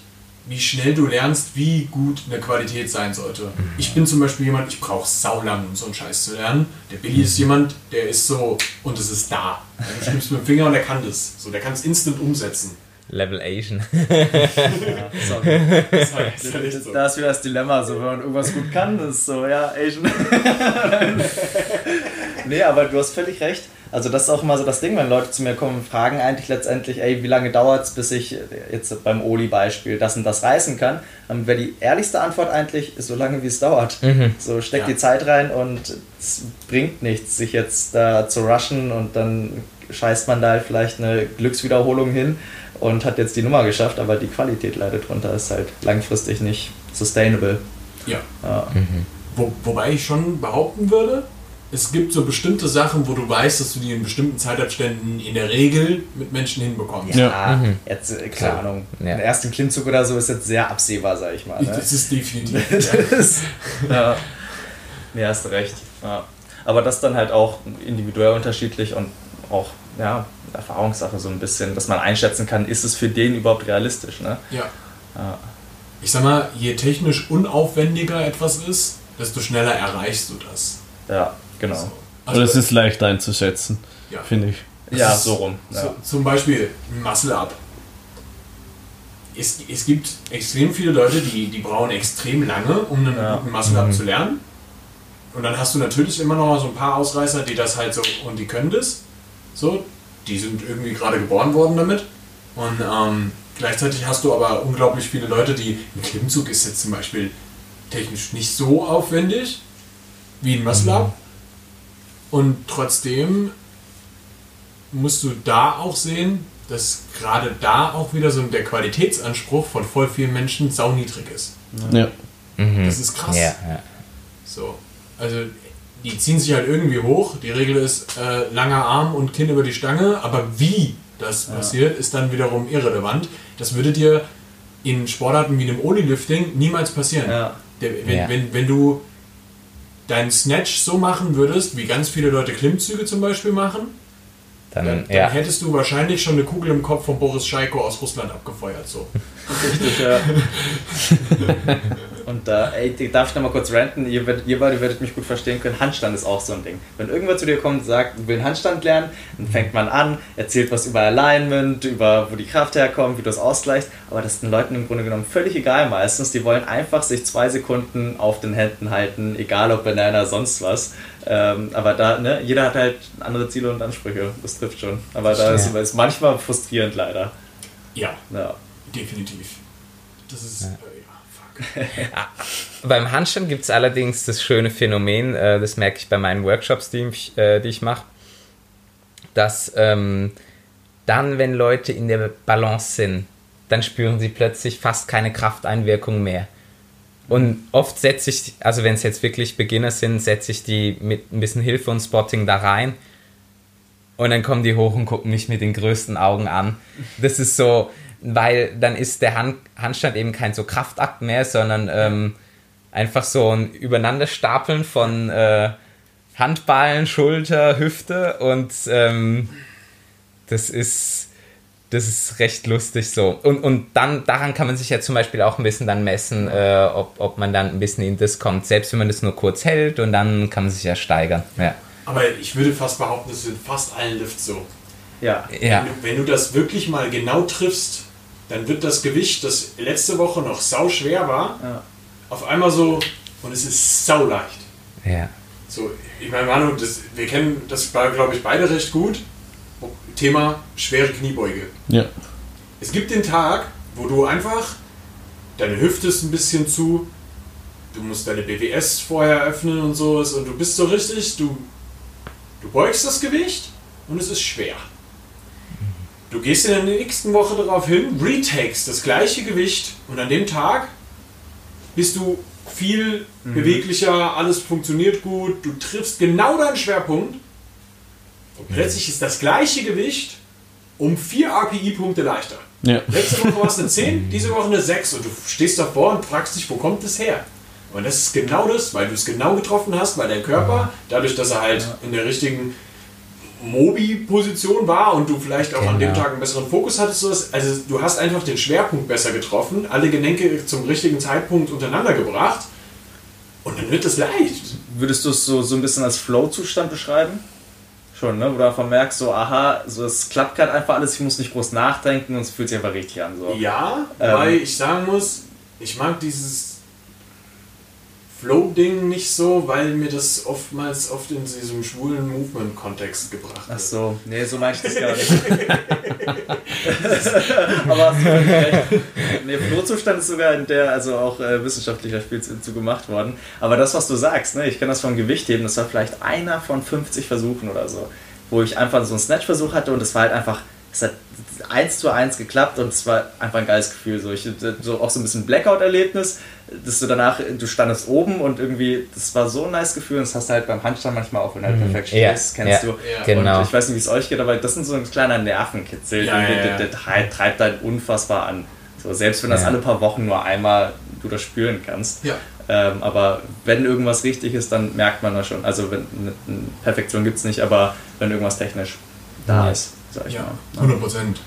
wie schnell du lernst, wie gut eine Qualität sein sollte. Ich bin zum Beispiel jemand, ich brauche sau lang, um so einen Scheiß zu lernen. Der Billy ist jemand, der ist so und es ist da. Du schnippst mit dem Finger und der kann das. So, der kann es instant umsetzen. Level Asian. Sorry. Das ist halt, das so. Da ist wieder das Dilemma, so wenn man irgendwas gut kann, das ist so, ja, Asian. nee, aber du hast völlig recht. Also das ist auch immer so das Ding, wenn Leute zu mir kommen und fragen eigentlich letztendlich, ey, wie lange dauert es, bis ich jetzt beim Oli-Beispiel das und das reißen kann, dann wäre die ehrlichste Antwort eigentlich, so lange wie es dauert. So steck Ja. die Zeit rein und es bringt nichts, sich jetzt da zu rushen und dann scheißt man da halt vielleicht eine Glückswiederholung hin und hat jetzt die Nummer geschafft, aber die Qualität leidet drunter, ist halt langfristig nicht sustainable. Ja. Ja. Wo, wobei ich schon behaupten würde, es gibt so bestimmte Sachen, wo du weißt, dass du die in bestimmten Zeitabständen in der Regel mit Menschen hinbekommst. Ja, jetzt, äh, keine Klar. Ahnung. Ja. Der erste Klimmzug oder so ist jetzt sehr absehbar, sag ich mal. Ne? Das ist definitiv. Das- ja. Nee, hast du recht. Ja. Aber das dann halt auch individuell unterschiedlich und auch ja, Erfahrungssache so ein bisschen, dass man einschätzen kann, ist es für den überhaupt realistisch. Ne? Ja. Ja. Ich sag mal, je technisch unaufwendiger etwas ist, desto schneller erreichst du das. Ja, genau. So. Und es ist leicht einzuschätzen, ja. finde ich. Ja, ist so rum. Ja. So, zum Beispiel Muscle Up. Es, es gibt extrem viele Leute, die, die brauchen extrem lange, um einen Ja. guten Muscle Up zu lernen. Und dann hast du natürlich immer noch mal so ein paar Ausreißer, die das halt so und die können das. So, die sind irgendwie gerade geboren worden damit. Und ähm, gleichzeitig hast du aber unglaublich viele Leute, die ein Klimmzug ist jetzt zum Beispiel technisch nicht so aufwendig wie ein Muscle Up. Und trotzdem musst du da auch sehen, dass gerade da auch wieder so der Qualitätsanspruch von voll vielen Menschen sauniedrig ist. Ja. Das ist krass. Ja, ja. So. Also die ziehen sich halt irgendwie hoch. Die Regel ist äh, langer Arm und Kinn über die Stange, aber wie das passiert, ist dann wiederum irrelevant. Das würde dir in Sportarten wie dem Oli-Lifting niemals passieren. Ja. Der, wenn, Ja. wenn, wenn du deinen Snatch so machen würdest, wie ganz viele Leute Klimmzüge zum Beispiel machen, Dann, dann, dann ja. hättest du wahrscheinlich schon eine Kugel im Kopf von Boris Scheiko aus Russland abgefeuert. So. Richtig, ja. Und da, ey, darf ich nochmal kurz ranten? Ihr, werdet, ihr beide werdet mich gut verstehen können. Handstand ist auch so ein Ding. Wenn irgendwer zu dir kommt und sagt, will einen Handstand lernen, dann fängt man an, erzählt was über Alignment, über wo die Kraft herkommt, wie du es ausgleichst. Aber das ist den Leuten im Grunde genommen völlig egal meistens. Die wollen einfach sich zwei Sekunden auf den Händen halten, egal ob Banana, sonst was. Ähm, aber da, ne, jeder hat halt andere Ziele und Ansprüche. Das trifft schon. Aber da ist es manchmal frustrierend leider. Ja, Ja. definitiv. Das ist. Äh, ja, fuck. Beim Handstand gibt es allerdings das schöne Phänomen, äh, das merke ich bei meinen Workshops, die ich, äh, ich mache, dass ähm, dann, wenn Leute in der Balance sind, dann spüren sie plötzlich fast keine Krafteinwirkung mehr. Und oft setze ich, also wenn es jetzt wirklich Beginner sind, setze ich die mit ein bisschen Hilfe und Spotting da rein. Und dann kommen die hoch und gucken mich mit den größten Augen an. Das ist so, weil dann ist der Hand, Handstand eben kein so Kraftakt mehr, sondern ähm, einfach so ein Übereinanderstapeln von äh, Handballen, Schulter, Hüfte und ähm, das ist das ist recht lustig so. Und, und dann, daran kann man sich ja zum Beispiel auch ein bisschen dann messen, äh, ob, ob man dann ein bisschen in das kommt. Selbst wenn man das nur kurz hält und dann kann man sich ja steigern. Ja. Aber ich würde fast behaupten, das ist in fast allen Lifts so. Ja. Ja. Wenn, du, wenn du das wirklich mal genau triffst, dann wird das Gewicht, das letzte Woche noch sau schwer war, Ja. auf einmal so und es ist sau leicht. Ja. So, ich meine, Manu, das, wir kennen das, glaube ich, beide recht gut. Thema schwere Kniebeuge. Ja. Es gibt den Tag, wo du einfach, deine Hüfte ist ein bisschen zu, du musst deine BWS vorher öffnen und sowas und du bist so richtig, du, du beugst das Gewicht und es ist schwer. Du gehst in der nächsten Woche darauf hin, retakes das gleiche Gewicht und an dem Tag bist du viel beweglicher, alles funktioniert gut, du triffst genau deinen Schwerpunkt und plötzlich ist das gleiche Gewicht um 4 RPI-Punkte leichter. Ja. Letzte Woche war es eine 10, diese Woche eine 6 und du stehst davor und fragst dich, wo kommt das her? Und das ist genau das, weil du es genau getroffen hast, weil dein Körper, dadurch, dass er halt in der richtigen Mobi-Position war und du vielleicht auch an dem Genau. Tag einen besseren Fokus hattest, also du hast einfach den Schwerpunkt besser getroffen, alle Gelenke zum richtigen Zeitpunkt untereinander gebracht und dann wird es leicht. Würdest du es so, so ein bisschen als Flow-Zustand beschreiben? Schon, ne? Wo du einfach merkst, so, aha, so es klappt gerade einfach alles, ich muss nicht groß nachdenken und es fühlt sich einfach richtig an. So. Ja, Ähm. weil ich sagen muss, ich mag dieses Flow-Ding nicht so, weil mir das oftmals oft in diesem schwulen Movement-Kontext gebracht wird. Ach so, nee, so meine ich das gar nicht. Aber hast du recht. Nee, Flohzustand ist sogar in der, also auch äh, wissenschaftlicher Spielzug zu gemacht worden. Aber das, was du sagst, ne, ich kenne das vom Gewichtheben, das war vielleicht einer von 50 Versuchen oder so, wo ich einfach so einen Snatch-Versuch hatte und es war halt einfach, es hat eins zu eins geklappt und es war einfach ein geiles Gefühl. So, ich, so auch so ein bisschen Blackout-Erlebnis, dass du danach, du standest oben und irgendwie, das war so ein nice Gefühl und das hast du halt beim Handstand manchmal auch, wenn du halt perfekt Ja, stehst, kennst ja, du. Ja. genau. Und ich weiß nicht, wie es euch geht, aber das sind so ein kleiner Nervenkitzel, Ja, der, ja, der, ja. der, der treibt- einen unfassbar an. So, selbst wenn das Ja. alle paar Wochen nur einmal du das spüren kannst. Ja. Ähm, aber wenn irgendwas richtig ist, dann merkt man das schon. Also wenn eine Perfektion gibt es nicht, aber wenn irgendwas technisch da Ja. ist, sag ich Ja, mal. 100 Prozent.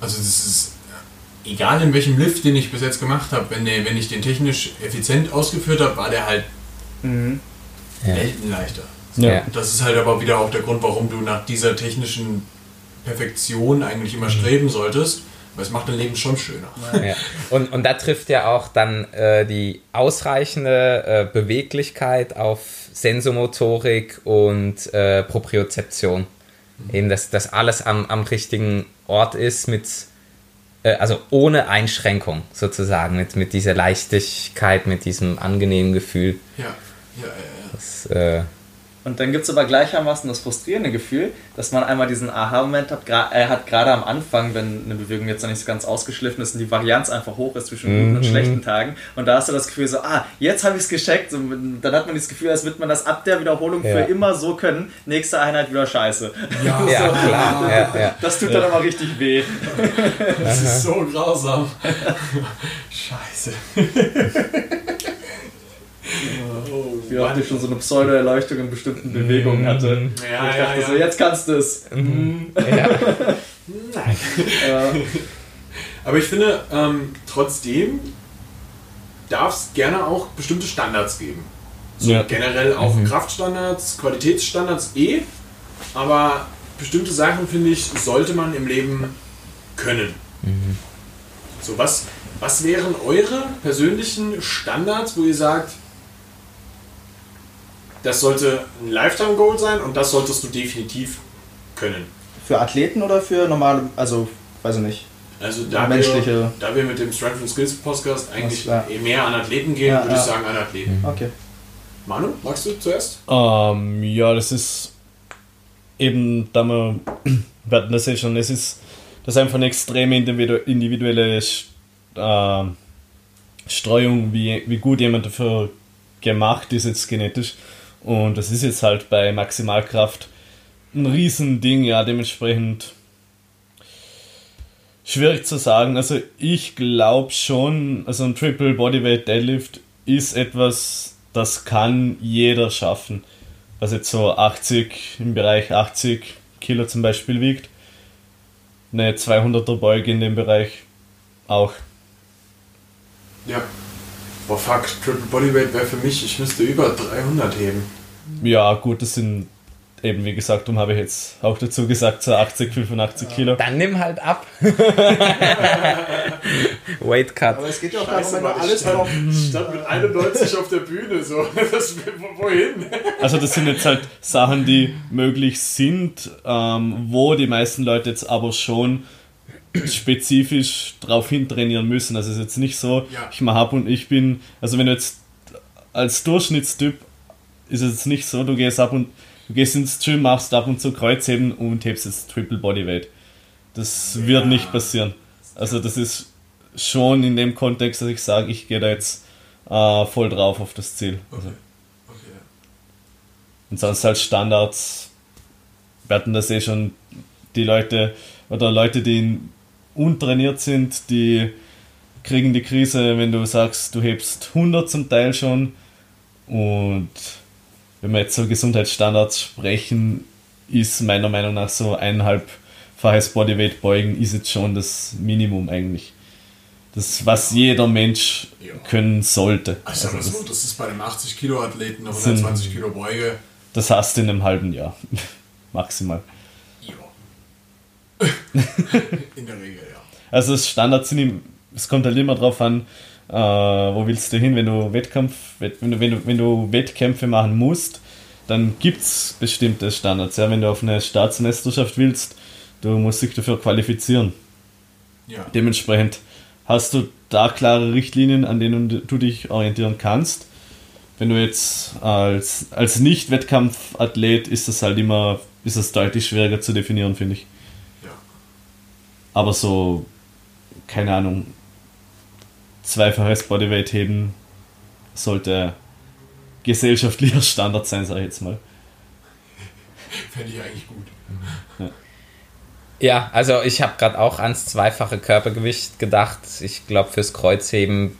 Also das ist egal in welchem Lift, den ich bis jetzt gemacht habe, wenn, der, wenn ich den technisch effizient ausgeführt habe, war der halt Mhm. Leichter. Ja. Das ist halt aber wieder auch der Grund, warum du nach dieser technischen Perfektion eigentlich immer streben solltest, weil es macht dein Leben schon schöner. Ja. Und, und da trifft ja auch dann äh, die ausreichende äh, Beweglichkeit auf Sensomotorik und äh, Propriozeption. Eben, dass das alles am, am richtigen Ort ist, mit, äh, also ohne Einschränkung sozusagen, mit, mit dieser Leichtigkeit, mit diesem angenehmen Gefühl. Ja, ja, ja. ja. Das, äh, Und dann gibt es aber gleichermaßen das frustrierende Gefühl, dass man einmal diesen Aha-Moment hat, äh, hat gerade am Anfang, wenn eine Bewegung jetzt noch nicht so ganz ausgeschliffen ist und die Varianz einfach hoch ist zwischen guten und schlechten Tagen. Und da hast du das Gefühl so, ah, jetzt habe ich es gescheckt. So, dann hat man das Gefühl, als würde man das ab der Wiederholung Ja. für immer so können. Nächste Einheit wieder scheiße. Ja, ja, klar. Ja, ja. Das tut dann aber richtig weh. das ist so grausam. Scheiße. Wie ich schon so eine Pseudo-Erleuchtung in bestimmten Bewegungen hatte. Ja, Und ich dachte ja. so, jetzt kannst du es. Nein. Äh, Aber ich finde, ähm, trotzdem darf es gerne auch bestimmte Standards geben. So Ja. generell auch Kraftstandards, Qualitätsstandards eh. Aber bestimmte Sachen, finde ich, sollte man im Leben können. So, was, was wären eure persönlichen Standards, wo ihr sagt, das sollte ein Lifetime-Goal sein und das solltest du definitiv können? Für Athleten oder für normale, also, weiß ich nicht. Also da wir, Menschliche- da wir mit dem Strength and Skills Podcast eigentlich Ja. eh mehr an Athleten gehen, Ja, würde ich ja. sagen an Athleten. Okay. Manu, magst du zuerst? Ähm, ja, das ist eben, da wir, wir hatten das ja schon, es ist, das ist einfach eine extreme individu- individuelle äh, Streuung, wie, wie gut jemand dafür gemacht ist jetzt genetisch. Und das ist jetzt halt bei Maximalkraft ein Riesending, ja, dementsprechend schwierig zu sagen. Also ich glaube schon, also ein Triple Bodyweight Deadlift ist etwas, das kann jeder schaffen. Was jetzt so 80, im Bereich 80 Kilo zum Beispiel wiegt. Eine 200er Beuge in dem Bereich auch. Ja. Boah, fuck, Triple Bodyweight wäre für mich, ich müsste über 300 heben. Ja, gut, das sind eben, wie gesagt, darum habe ich jetzt auch dazu gesagt, so 80, 85 Kilo. Dann nimm halt ab. Weight Cut. Aber es geht ja auch Scheiße, darum, wenn alles drauf. stand, mit 91 auf der Bühne, so. Das, wo- wohin? Also das sind jetzt halt Sachen, die möglich sind, ähm, wo die meisten Leute jetzt aber schon spezifisch drauf hin trainieren müssen. Also es ist jetzt nicht so, Ja. ich mache ab und ich bin, also wenn du jetzt als Durchschnittstyp ist es jetzt nicht so, du gehst ab und du gehst ins Gym, machst ab und zu Kreuzheben und hebst jetzt Triple Bodyweight. Das wird nicht passieren. Also das ist schon in dem Kontext, dass ich sage, ich gehe da jetzt äh, voll drauf auf das Ziel. Also, Okay. und sonst halt Standards. Wir hatten das eh schon, die Leute oder Leute, die untrainiert sind, die kriegen die Krise, wenn du sagst, du hebst 100 zum Teil schon und wenn wir jetzt so Gesundheitsstandards sprechen, ist meiner Meinung nach so eineinhalbfaches Bodyweight beugen ist jetzt schon das Minimum eigentlich. Das, was jeder Mensch Ja. können sollte. Also so, das, das ist bei einem 80 Kilo Athleten eine Sind- 120 Kilo Beuge. das hast du in einem halben Jahr. Maximal. Ja. In der Regel. Also das Standard sind, im- es kommt halt immer drauf an, äh, wo willst du hin, wenn du Wettkampf, wett- wenn du, wenn du, wenn du Wettkämpfe machen musst, dann gibt es bestimmte Standards. Ja, wenn du auf eine Staatsmeisterschaft willst, du musst dich dafür qualifizieren. Ja. Dementsprechend hast du da klare Richtlinien, an denen du du dich orientieren kannst. Wenn du jetzt als, als Nicht-Wettkampfathlet ist das halt immer, ist das deutlich schwieriger zu definieren, finde ich. ja. Aber so, keine Ahnung, zweifaches Bodyweight heben sollte gesellschaftlicher Standard sein, sag ich jetzt mal. Fände ich eigentlich gut. Ja, also ich habe gerade auch ans zweifache Körpergewicht gedacht. Ich glaube, fürs Kreuzheben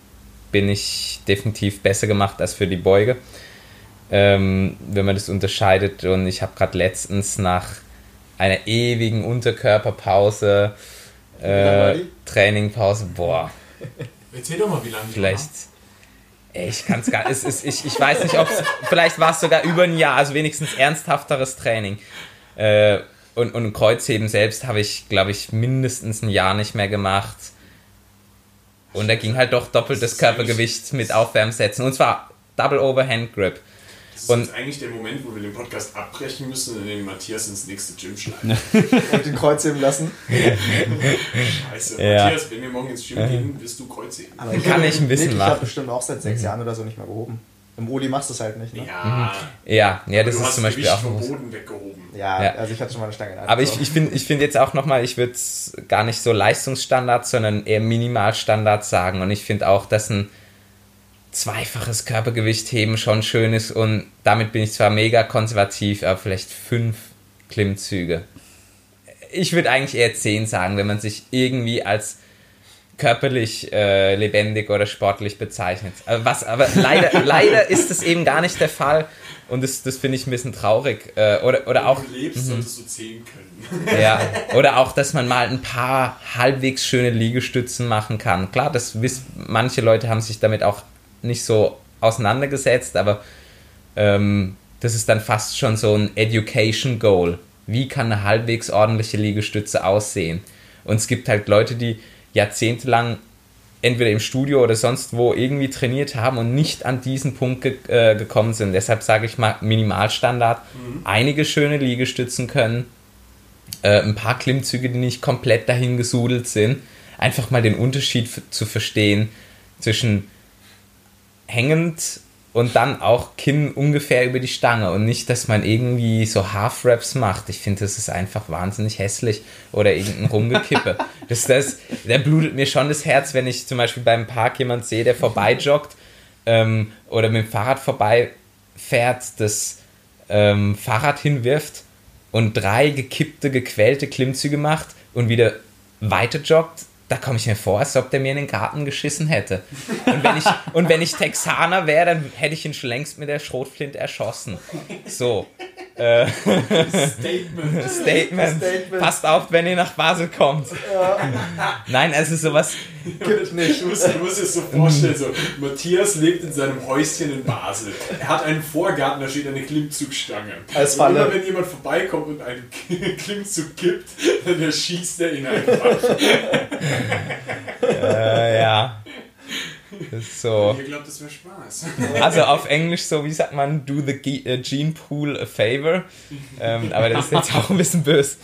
bin ich definitiv besser gemacht als für die Beuge, ähm, wenn man das unterscheidet. Und ich habe gerade letztens nach einer ewigen Unterkörperpause, äh? Trainingpause, boah, Erzähl doch mal, wie lange die vielleicht. Ey, ich kann es gar es ist, ich, ich weiß nicht, ob vielleicht war es sogar über ein Jahr, also wenigstens ernsthafteres Training. Äh, und, und Kreuzheben selbst habe ich, glaube ich, mindestens ein Jahr nicht mehr gemacht. Und da ging halt doch doppeltes Körpergewicht mit Aufwärmsätzen. Und zwar Double Overhand Grip. Das ist Und- jetzt eigentlich der Moment, wo wir den Podcast abbrechen müssen und den Matthias ins nächste Gym schleifen. Und den Kreuzheben lassen. Scheiße. Ja. Matthias, wenn wir morgen ins Gym gehen, wirst du Kreuzheben. Aber Kann ich ein bisschen Nick, Ich machen. habe bestimmt auch seit sechs Jahren oder so nicht mehr gehoben. Im Oli machst du es halt nicht, ne? Ja, Ja, ja, das ist zum Beispiel Gewicht auch vom. Boden weggehoben. Ja, Ja. also ich hatte schon mal eine Stange in der Hand, Aber ich, so. ich finde ich find jetzt auch nochmal, ich würde es gar nicht so Leistungsstandard, sondern eher Minimalstandard sagen. Und ich finde auch, dass ein zweifaches Körpergewicht heben schon schön ist. Und damit bin ich zwar mega konservativ, aber vielleicht fünf Klimmzüge. Ich würde eigentlich eher zehn sagen, wenn man sich irgendwie als körperlich äh, lebendig oder sportlich bezeichnet. Aber, was, aber leider, leider ist das eben gar nicht der Fall. Und das, das finde ich ein bisschen traurig. Äh, oder, oder auch Wenn du lebst, solltest du zählen können. ja, oder auch, dass man mal ein paar halbwegs schöne Liegestützen machen kann. Klar, das wiss, manche Leute haben sich damit auch nicht so auseinandergesetzt, aber ähm, das ist dann fast schon so ein Education Goal. Wie kann eine halbwegs ordentliche Liegestütze aussehen? Und es gibt halt Leute, die jahrzehntelang entweder im Studio oder sonst wo irgendwie trainiert haben und nicht an diesen Punkt ge äh, gekommen sind. Deshalb sage ich mal Minimalstandard. Einige schöne Liegestützen können, äh, ein paar Klimmzüge, die nicht komplett dahin gesudelt sind. Einfach mal den Unterschied zu verstehen zwischen hängend und dann auch Kinn ungefähr über die Stange und nicht, dass man irgendwie so Half-Raps macht. Ich finde, das ist einfach wahnsinnig hässlich oder irgendein Rumgekippe. das, das, da blutet mir schon das Herz, wenn ich zum Beispiel beim Park jemand sehe, der vorbeijoggt ähm, oder mit dem Fahrrad vorbeifährt, das ähm, Fahrrad hinwirft und drei gekippte, gequälte Klimmzüge macht und wieder weiter joggt, da komme ich mir vor, als ob der mir in den Garten geschissen hätte. Und wenn ich, und wenn ich Texaner wäre, dann hätte ich ihn schon längst mit der Schrotflinte erschossen. So. Äh, Statement. Statement. Statement. Passt auf, wenn ihr nach Basel kommt. Nein, also sowas. Musst, du musst dir das so vorstellen, so, Matthias lebt in seinem Häuschen in Basel. Er hat einen Vorgarten, da steht eine Klimmzugstange. Als und immer wenn jemand vorbeikommt und einen Klimmzug kippt, dann erschießt er ihn einfach. Äh, ja. So. Ihr glaubt, das wäre Spaß. Also auf Englisch so, wie sagt man, do the äh, gene pool a favor. Ähm, aber das ist jetzt auch ein bisschen böse.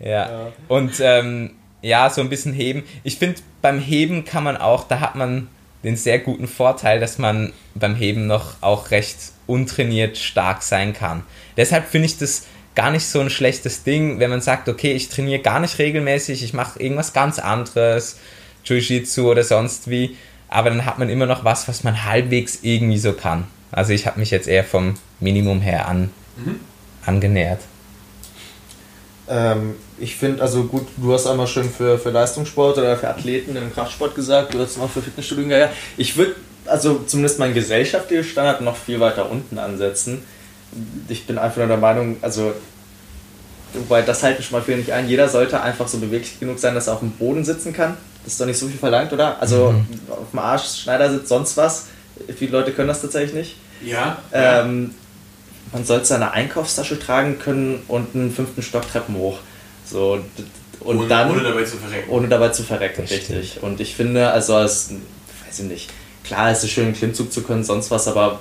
Ja. Und ähm, ja, so ein bisschen heben. Ich finde, beim Heben kann man auch, da hat man den sehr guten Vorteil, dass man beim Heben noch auch recht untrainiert stark sein kann. Deshalb finde ich das gar nicht so ein schlechtes Ding, wenn man sagt, okay, ich trainiere gar nicht regelmäßig, ich mache irgendwas ganz anderes, Jiu-Jitsu oder sonst wie, aber dann hat man immer noch was, was man halbwegs irgendwie so kann. Also ich habe mich jetzt eher vom Minimum her an, angenähert. Ähm, ich finde, also gut, du hast einmal schön für, für Leistungssport oder für Athleten im Kraftsport gesagt, du hast mal für Fitnessstudio ja. Ich würde also zumindest meinen gesellschaftlichen Standard noch viel weiter unten ansetzen. Ich bin einfach nur der Meinung, also wobei das halte ich schon mal für nicht ein, jeder sollte einfach so beweglich genug sein, dass er auf dem Boden sitzen kann. Das ist doch nicht so viel verlangt, oder? Also Mhm. auf dem Arsch, Schneidersitz, sonst was. Viele Leute können das tatsächlich nicht. Ja. Ähm, man sollte seine Einkaufstasche tragen können und einen fünften Stock Treppen hoch. So, und ohne, dann ohne dabei zu verrecken. ohne dabei zu verrecken, Das richtig. Und ich finde, also als, weiß ich nicht, klar ist es schön, einen Klimmzug zu können, sonst was, aber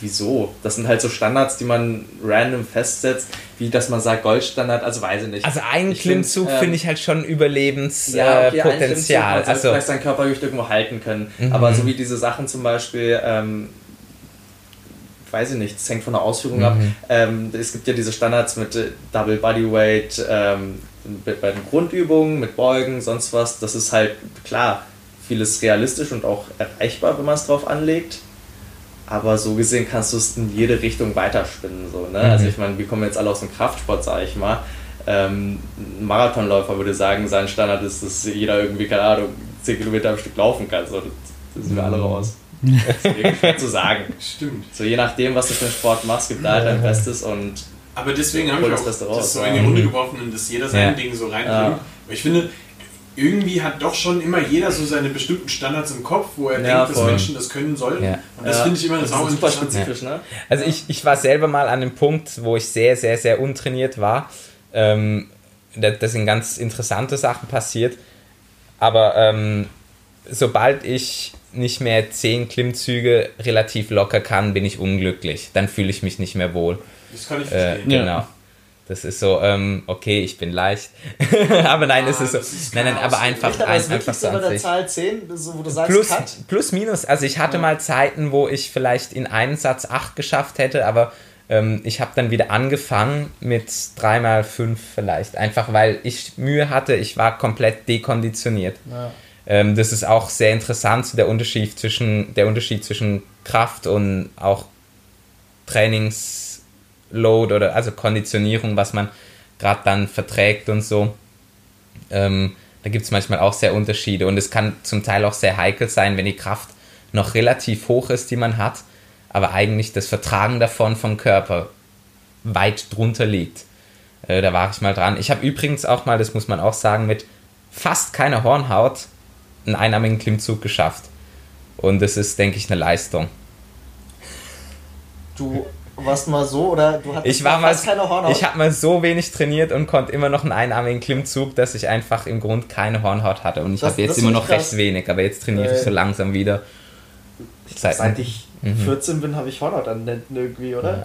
wieso? Das sind halt so Standards, die man random festsetzt, wie dass man sagt Goldstandard, also weiß ich nicht. Also ein Ich Klimmzug find, ähm, finde ich halt schon Ja, okay, Überlebenspotenzial. Klimmzug, man sollte also vielleicht seinen Körpergewicht irgendwo halten können. Mhm. Aber so wie diese Sachen zum Beispiel, ähm, weiß ich nicht, das hängt von der Ausführung ab. Mhm. Ähm, es gibt ja diese Standards mit äh, Double Bodyweight, ähm, bei den Grundübungen, mit Beugen, sonst was. Das ist halt klar, vieles realistisch und auch erreichbar, wenn man es drauf anlegt. Aber so gesehen kannst du es in jede Richtung weiterspinnen. So, ne? Mhm. Also ich meine, wir kommen jetzt alle aus dem Kraftsport, sage ich mal. Ähm, ein Marathonläufer würde sagen, sein Standard ist, dass jeder irgendwie, keine Ahnung, 10 Kilometer am Stück laufen kann. So, das sind wir alle raus. Das ist schwer zu sagen. Stimmt. So je nachdem, was du für einen Sport machst, gibt da halt dein Bestes und Aber deswegen habe ich das auch Beste das raus, so ja. in die Runde geworfen und dass jeder sein Ja. Ding so reinbringt. Ja. Ich finde, irgendwie hat doch schon immer jeder so seine bestimmten Standards im Kopf, wo er Ja, denkt, dass voll. Menschen das können sollten. Ja. Und das Ja, finde ich immer das ist super interessant. spezifisch, ne? Also ich, ich war selber mal an dem Punkt, wo ich sehr, sehr, sehr untrainiert war. Ähm, da, da sind ganz interessante Sachen passiert. Aber ähm, sobald ich nicht mehr zehn Klimmzüge relativ locker kann, bin ich unglücklich. Dann fühle ich mich nicht mehr wohl. Das kann ich Äh, verstehen. Ja. genau. Das ist so, ähm, okay, ich bin leicht. aber nein, Ah, es ist so. das ist nein, nein, aber einfach, Echt, aber ein, einfach so an der sich. Zahl 10, so, wo du sagst, Plus, Cut? plus, minus. Also ich hatte mal Zeiten, wo ich vielleicht in einen Satz 8 geschafft hätte, aber ähm, ich habe dann wieder angefangen mit 3x5 vielleicht. Einfach weil ich Mühe hatte, ich war komplett dekonditioniert. Ja. Ähm, das ist auch sehr interessant, so der Unterschied zwischen, der Unterschied zwischen Kraft und auch Trainingsload oder also Konditionierung, was man gerade dann verträgt und so. Ähm, da gibt es manchmal auch sehr Unterschiede und es kann zum Teil auch sehr heikel sein, wenn die Kraft noch relativ hoch ist, die man hat, aber eigentlich das Vertragen davon vom Körper weit drunter liegt. Äh, da war ich mal dran. Ich habe übrigens auch mal, das muss man auch sagen, mit fast keiner Hornhaut einen einarmigen Klimmzug geschafft. Und das ist, denke ich, eine Leistung. Du warst mal so oder du hattest Ich war mal, keine Hornhaut? ich habe mal so wenig trainiert und konnte immer noch einen einarmigen Klimmzug, dass ich einfach im Grund keine Hornhaut hatte. Und ich habe jetzt immer noch ich krass. recht wenig, aber jetzt trainiere ich Äh, so langsam wieder. Seit- Seit ich Mhm. 14 bin, habe ich Hornhaut an Händen irgendwie, oder?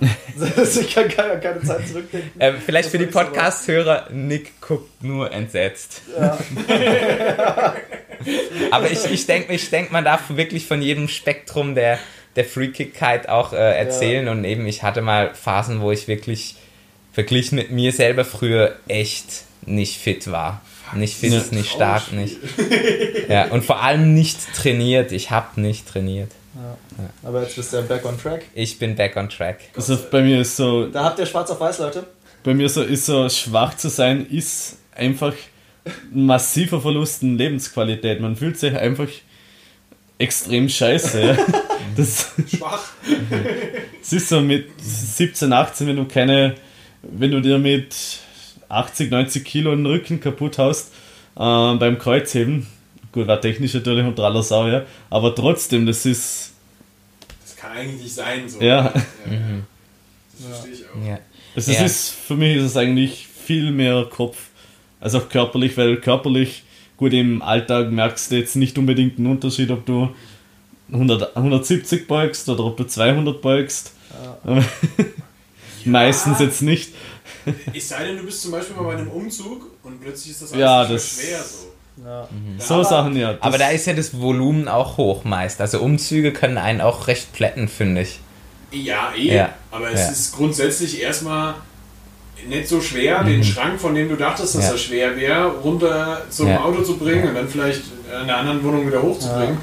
Also ich kann keine, keine Zeit zurückdenken. Ähm, vielleicht Das für die Podcast-Hörer, Nick guckt nur entsetzt. Ja. Aber ich, ich denke, ich denk, man darf wirklich von jedem Spektrum der, der Freakigkeit auch äh, erzählen. Und eben, ich hatte mal Phasen, wo ich wirklich verglichen mit mir selber früher echt nicht fit war. Nicht fit, Ja. nicht stark, nicht. Ja, und vor allem nicht trainiert. Ich habe nicht trainiert. Aber jetzt bist du ja back on track. Ich bin back on track. Also bei mir ist so, Da habt ihr schwarz auf weiß, Leute. bei mir so, ist so schwach zu sein, ist einfach ein massiver Verlust an Lebensqualität. Man fühlt sich einfach extrem scheiße. Das, Schwach. das ist so mit 17, 18, wenn du keine, wenn du dir mit 80, 90 Kilo den Rücken kaputt haust äh, beim Kreuzheben. Gut, war technisch natürlich und aller Sau, ja. Aber trotzdem, das ist, Das kann eigentlich nicht sein. So. ja. ja. Das verstehe ich auch. Ja. Also es Ja. ist, für mich ist es eigentlich viel mehr Kopf, als auch körperlich, weil körperlich, gut, im Alltag merkst du jetzt nicht unbedingt einen Unterschied, ob du 100, 170 beugst oder ob du 200 beugst. Meistens jetzt nicht. Es sei denn, du bist zum Beispiel mal bei einem Umzug und plötzlich ist das alles Ja, das- schwer so. Ja. So Aber- Sachen, ja. Aber da ist ja das Volumen auch hoch meist. Also Umzüge können einen auch recht plätten, finde ich. Ja, eh. Ja. Aber es Ja. ist grundsätzlich erstmal nicht so schwer, den Schrank, von dem du dachtest, dass Mhm. Ja. er schwer wäre, runter zum Ja. Auto zu bringen und dann vielleicht in einer anderen Wohnung wieder hochzubringen.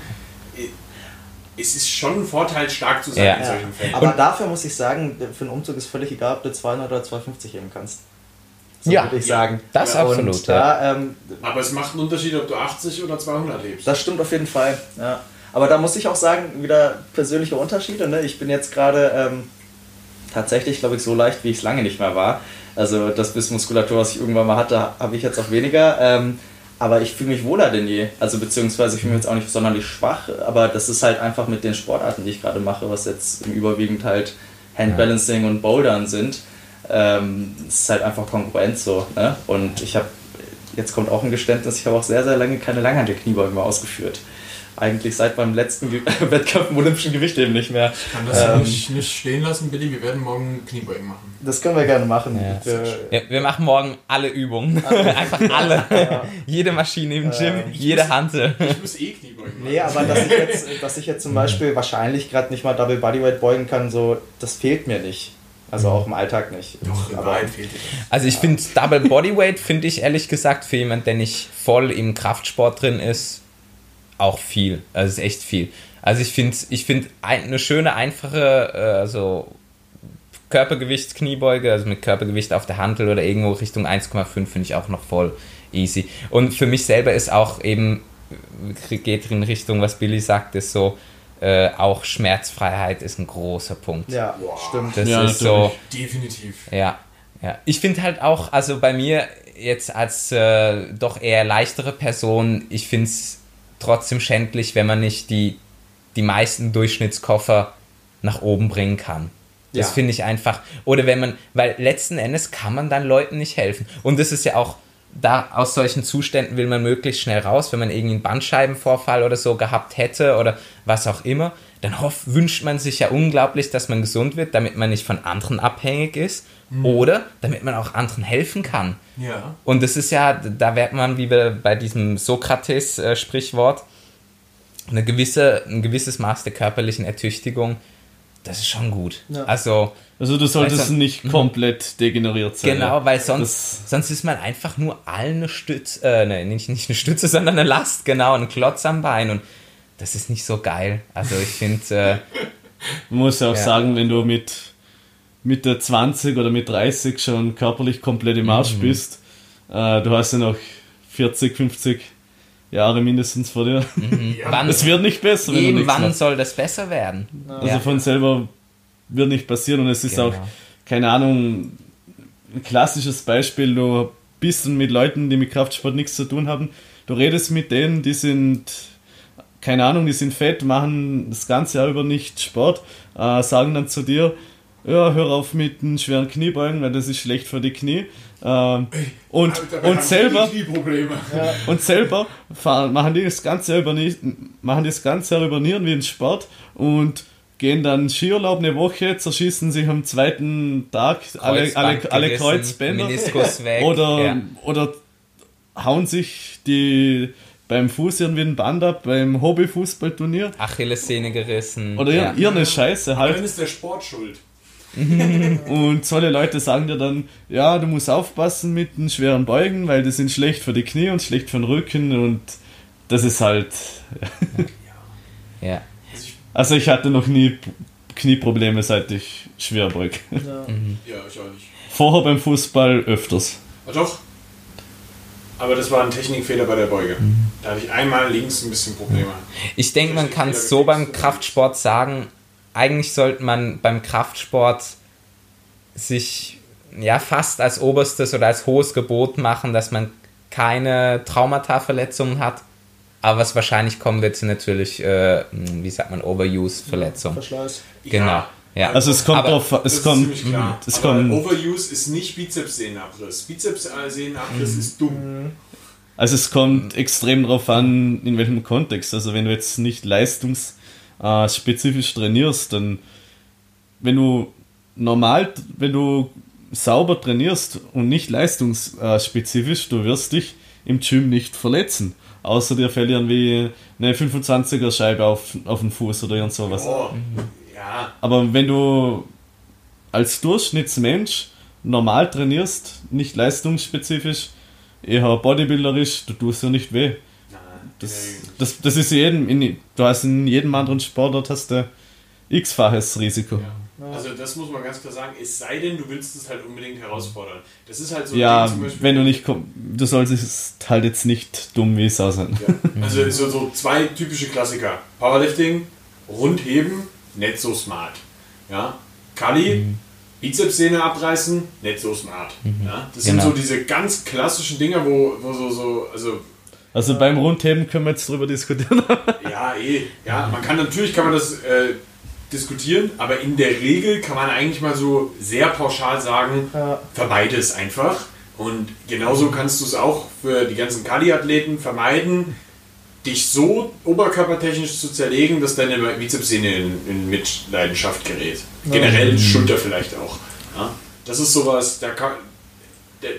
Es ist schon ein Vorteil, stark zu sein Ja. in solchen Fällen. Aber dafür muss ich sagen, für einen Umzug ist völlig egal, ob du 200 oder 250 heben kannst. so Ja, würde ich ja. sagen. Das Ja, absolut, Und da, ähm, Aber es macht einen Unterschied, ob du 80 oder 200 lebst. Das stimmt auf jeden Fall. Ja. Aber da muss ich auch sagen, wieder persönliche Unterschiede. Ne? Ich bin jetzt gerade ähm, tatsächlich, glaube ich, so leicht, wie ich es lange nicht mehr war. Also das bisschen Muskulatur, was ich irgendwann mal hatte, habe ich jetzt auch weniger. Ähm, aber ich fühle mich wohler denn je. Also beziehungsweise ich fühle mich jetzt auch nicht sonderlich schwach. Aber das ist halt einfach mit den Sportarten, die ich gerade mache, was jetzt im Überwiegend halt Handbalancing und Bouldern sind. Ähm, ist halt einfach Konkurrenz so. Ne? Und ich habe, jetzt kommt auch ein Geständnis, ich habe auch sehr, sehr lange keine Langhantel-Kniebeugen mehr ausgeführt. Eigentlich seit meinem letzten Ge Wettkampf im olympischen Gewichtheben nicht mehr. Ich kann das Ähm, nicht, nicht stehen lassen, Billy. Wir werden morgen Kniebeugen machen. Das können wir gerne machen. Ja. Wir, Ja, wir machen morgen alle Übungen. Einfach alle. Jede Maschine im Gym, Ähm, jede Hantel. Ich muss eh Kniebeugen machen. nee, aber dass ich jetzt, dass ich jetzt zum Beispiel wahrscheinlich gerade nicht mal Double Bodyweight beugen kann, so, das fehlt mir nicht. Also auch im Alltag nicht. Doch, aber Wahrheit fehlt dir. Also ich finde Double Bodyweight, finde ich ehrlich gesagt, für jemanden, der nicht voll im Kraftsport drin ist, auch viel. Also es ist echt viel. Also ich finde ich find ein, eine schöne, einfache, äh, also Körpergewichtskniebeuge, also mit Körpergewicht auf der Hantel oder irgendwo Richtung 1,5 finde ich auch noch voll easy. Und für mich selber ist auch eben, äh, geht in Richtung, was Billy sagt, ist so, äh, auch Schmerzfreiheit ist ein großer Punkt. ja, Boah. stimmt. Das Ja, ist so, Definitiv. ja, ja. Ich finde halt auch, also bei mir jetzt als äh, doch eher leichtere Person, ich finde es trotzdem schändlich, wenn man nicht die, die meisten Durchschnittskoffer nach oben bringen kann. Das Ja. finde ich einfach. Oder wenn man, weil letzten Endes kann man dann Leuten nicht helfen. Und das ist ja auch, da aus solchen Zuständen will man möglichst schnell raus, wenn man irgendwie einen Bandscheibenvorfall oder so gehabt hätte oder was auch immer, dann hoff, wünscht man sich ja unglaublich, dass man gesund wird, damit man nicht von anderen abhängig ist oder damit man auch anderen helfen kann. Ja. Und das ist ja, da wird man, wie wir bei diesem Sokrates-Sprichwort, eine gewisse, ein gewisses Maß der körperlichen Ertüchtigung, das ist schon gut. Ja. Also, Also du solltest du- nicht komplett degeneriert sein. genau, weil sonst, sonst ist man einfach nur allen eine Stütze, äh, ne, nicht, nicht eine Stütze, sondern eine Last, genau, ein Klotz am Bein und das ist nicht so geil. Also ich finde, äh, Man muss ja auch Ja. sagen, wenn du mit Mitte 20 oder mit 30 schon körperlich komplett im Arsch Mhm. bist, äh, du hast ja noch 40, 50 Jahre mindestens vor dir. ja. wann, Es wird nicht besser, wenn du nichts irgendwann machst. soll das besser werden. Also Ja. von selber wird nicht passieren und es ist Genau. auch, keine Ahnung, ein klassisches Beispiel, du bist mit Leuten, die mit Kraftsport nichts zu tun haben, du redest mit denen, die sind, keine Ahnung, die sind fett, machen das ganze Jahr über nicht Sport, äh, sagen dann zu dir, ja, hör auf mit den schweren Kniebeugen, weil das ist schlecht für die Knie. Ähm, und, Dabei und selber, die Knieprobleme. und selber fahren, machen die das ganze über machen das ganze Jahr über Nieren wie ein Sport und gehen dann Skiurlaub eine Woche, zerschießen sich am zweiten Tag alle, alle, alle gerissen, Kreuzbänder weg. oder, ja. oder hauen sich die beim Fuß irgendwie ein Band ab, beim Hobbyfußballturnier Achillessehne gerissen. oder ja. ihr, ihr eine Scheiße halt. Dann ist der Sport schuld. Und solche Leute sagen dir dann, ja, du musst aufpassen mit den schweren Beugen, weil die sind schlecht für die Knie und schlecht für den Rücken und das ist halt. ja. Also ich hatte noch nie Knieprobleme, seit ich schwer beug. Ja, ich auch nicht. Vorher beim Fußball öfters. Ah, doch. Aber das war ein Technikfehler bei der Beuge. Da hatte ich einmal links ein bisschen Probleme. Ich denke, man kann es so beim Kraftsport sagen, eigentlich sollte man beim Kraftsport sich ja fast als oberstes oder als hohes Gebot machen, dass man keine Traumata-Verletzungen hat. Aber was wahrscheinlich kommen wird, sind natürlich, äh, wie sagt man, Overuse-Verletzungen. Verschleiß. Genau. Ja. Also es kommt Aber drauf, es kommt, klar. es Aber kommt, Overuse ist nicht Bizepssehnenabriss. Bizepssehnenabriss Mhm. ist dumm. also es kommt extrem drauf an, in welchem Kontext. Also wenn du jetzt nicht leistungsspezifisch trainierst, dann wenn du normal, wenn du sauber trainierst und nicht leistungsspezifisch, du wirst dich im Gym nicht verletzen. Außer dir fällt irgendwie eine 25er Scheibe auf, auf den Fuß oder irgend sowas. Oh, ja. Aber wenn du als Durchschnittsmensch normal trainierst, nicht leistungsspezifisch, eher bodybuilderisch, du tust ja nicht weh. Das, das, das ist jedem, in, du hast in jedem anderen Sportart hast du x-faches Risiko. Also das muss man ganz klar sagen, es sei denn, du willst es halt unbedingt herausfordern. Das ist halt so ein Ja, Ding zum Beispiel- wenn du nicht komm, du solltest halt jetzt nicht dumm wie Sau sein. Ja. Also so, so zwei typische Klassiker. Powerlifting, Rundheben, nicht so smart. Ja. Kali, Mhm. Bizepssehne abreißen, nicht so smart. Ja. Das Genau. sind so diese ganz klassischen Dinger, wo, wo so, so, also Also beim Rundheben können wir jetzt drüber diskutieren. ja, eh, ja, man kann natürlich kann man das äh, diskutieren, aber in der Regel kann man eigentlich mal so sehr pauschal sagen, Ja. vermeide es einfach. Und genauso kannst du es auch für die ganzen Kali-Athleten vermeiden, dich so oberkörpertechnisch zu zerlegen, dass deine Bizepssehne in, in Mitleidenschaft gerät. Generell Schulter vielleicht auch. Ja? Das ist sowas, da kann,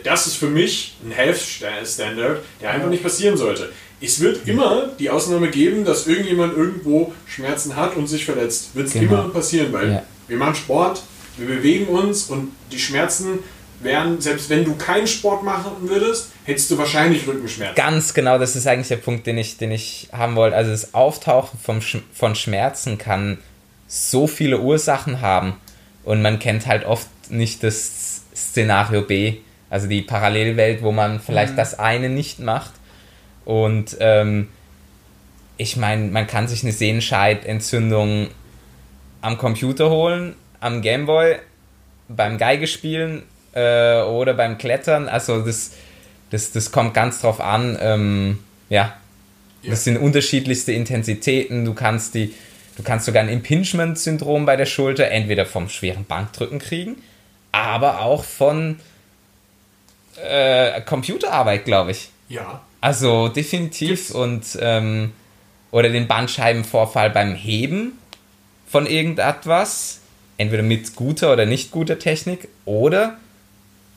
das ist für mich ein Health Standard, der einfach nicht passieren sollte. Es wird immer die Ausnahme geben, dass irgendjemand irgendwo Schmerzen hat und sich verletzt. Wird es Genau. immer passieren, weil Ja. wir machen Sport, wir bewegen uns und die Schmerzen wären, selbst wenn du keinen Sport machen würdest, hättest du wahrscheinlich Rückenschmerzen. Ganz genau, das ist eigentlich der Punkt, den ich, den ich haben wollte. Also das Auftauchen vom Sch von Schmerzen kann so viele Ursachen haben und man kennt halt oft nicht das Szenario B, also die Parallelwelt, wo man vielleicht das eine nicht macht. Und ähm, ich meine, man kann sich eine Sehenscheidentzündung am Computer holen, am Gameboy, beim Geigespielen äh, oder beim Klettern. Also das, das, das kommt ganz drauf an. Ähm, ja. Ja. das sind unterschiedlichste Intensitäten. Du kannst die, du kannst sogar ein Impingement-Syndrom bei der Schulter entweder vom schweren Bankdrücken kriegen, aber auch von äh, Computerarbeit, glaube ich. Ja. Also definitiv und ähm, oder den Bandscheibenvorfall beim Heben von irgendetwas, entweder mit guter oder nicht guter Technik oder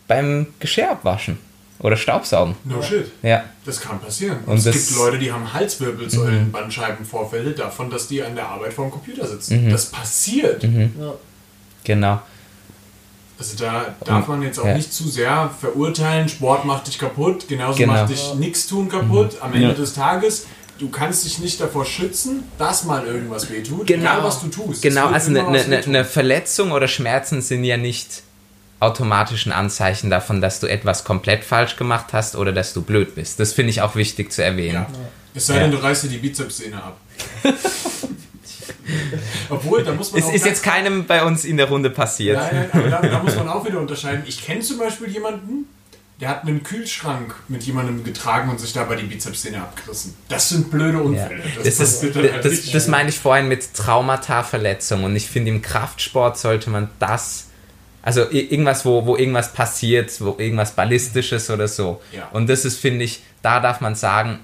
beim Geschirr abwaschen oder Staubsaugen. No shit. Ja, Das kann passieren. Und, Und es gibt Leute, die haben Halswirbelsäulen, Bandscheibenvorfälle davon, dass die an der Arbeit vor dem Computer sitzen. Das passiert. genau. Also da darf man jetzt auch Ja. nicht zu sehr verurteilen, Sport macht dich kaputt, genauso Genau. macht dich nichts tun kaputt. Am Ende Ja. des Tages, du kannst dich nicht davor schützen, dass mal irgendwas wehtut, Genau. egal was du tust. Genau, also eine, eine, eine Verletzung oder Schmerzen sind ja nicht automatisch ein Anzeichen davon, dass du etwas komplett falsch gemacht hast oder dass du blöd bist. Das finde ich auch wichtig zu erwähnen. Ja. Es sei denn, Ja. du reißt dir die Bizepssehne ab. Obwohl, da muss man Es ist jetzt keinem bei uns in der Runde passiert. Nein, nein, aber da, da muss man auch wieder unterscheiden. Ich kenne zum Beispiel jemanden, der hat einen Kühlschrank mit jemandem getragen und sich dabei die Bizepssehne abgerissen. Das sind blöde Ja. Unfälle. Das, ist, dann halt das, das meine ich vorhin mit Traumata-Verletzung. Und ich finde, im Kraftsport sollte man das, also irgendwas, wo, wo irgendwas passiert, wo irgendwas Ballistisches oder so. Ja. Und das ist, finde ich, da darf man sagen,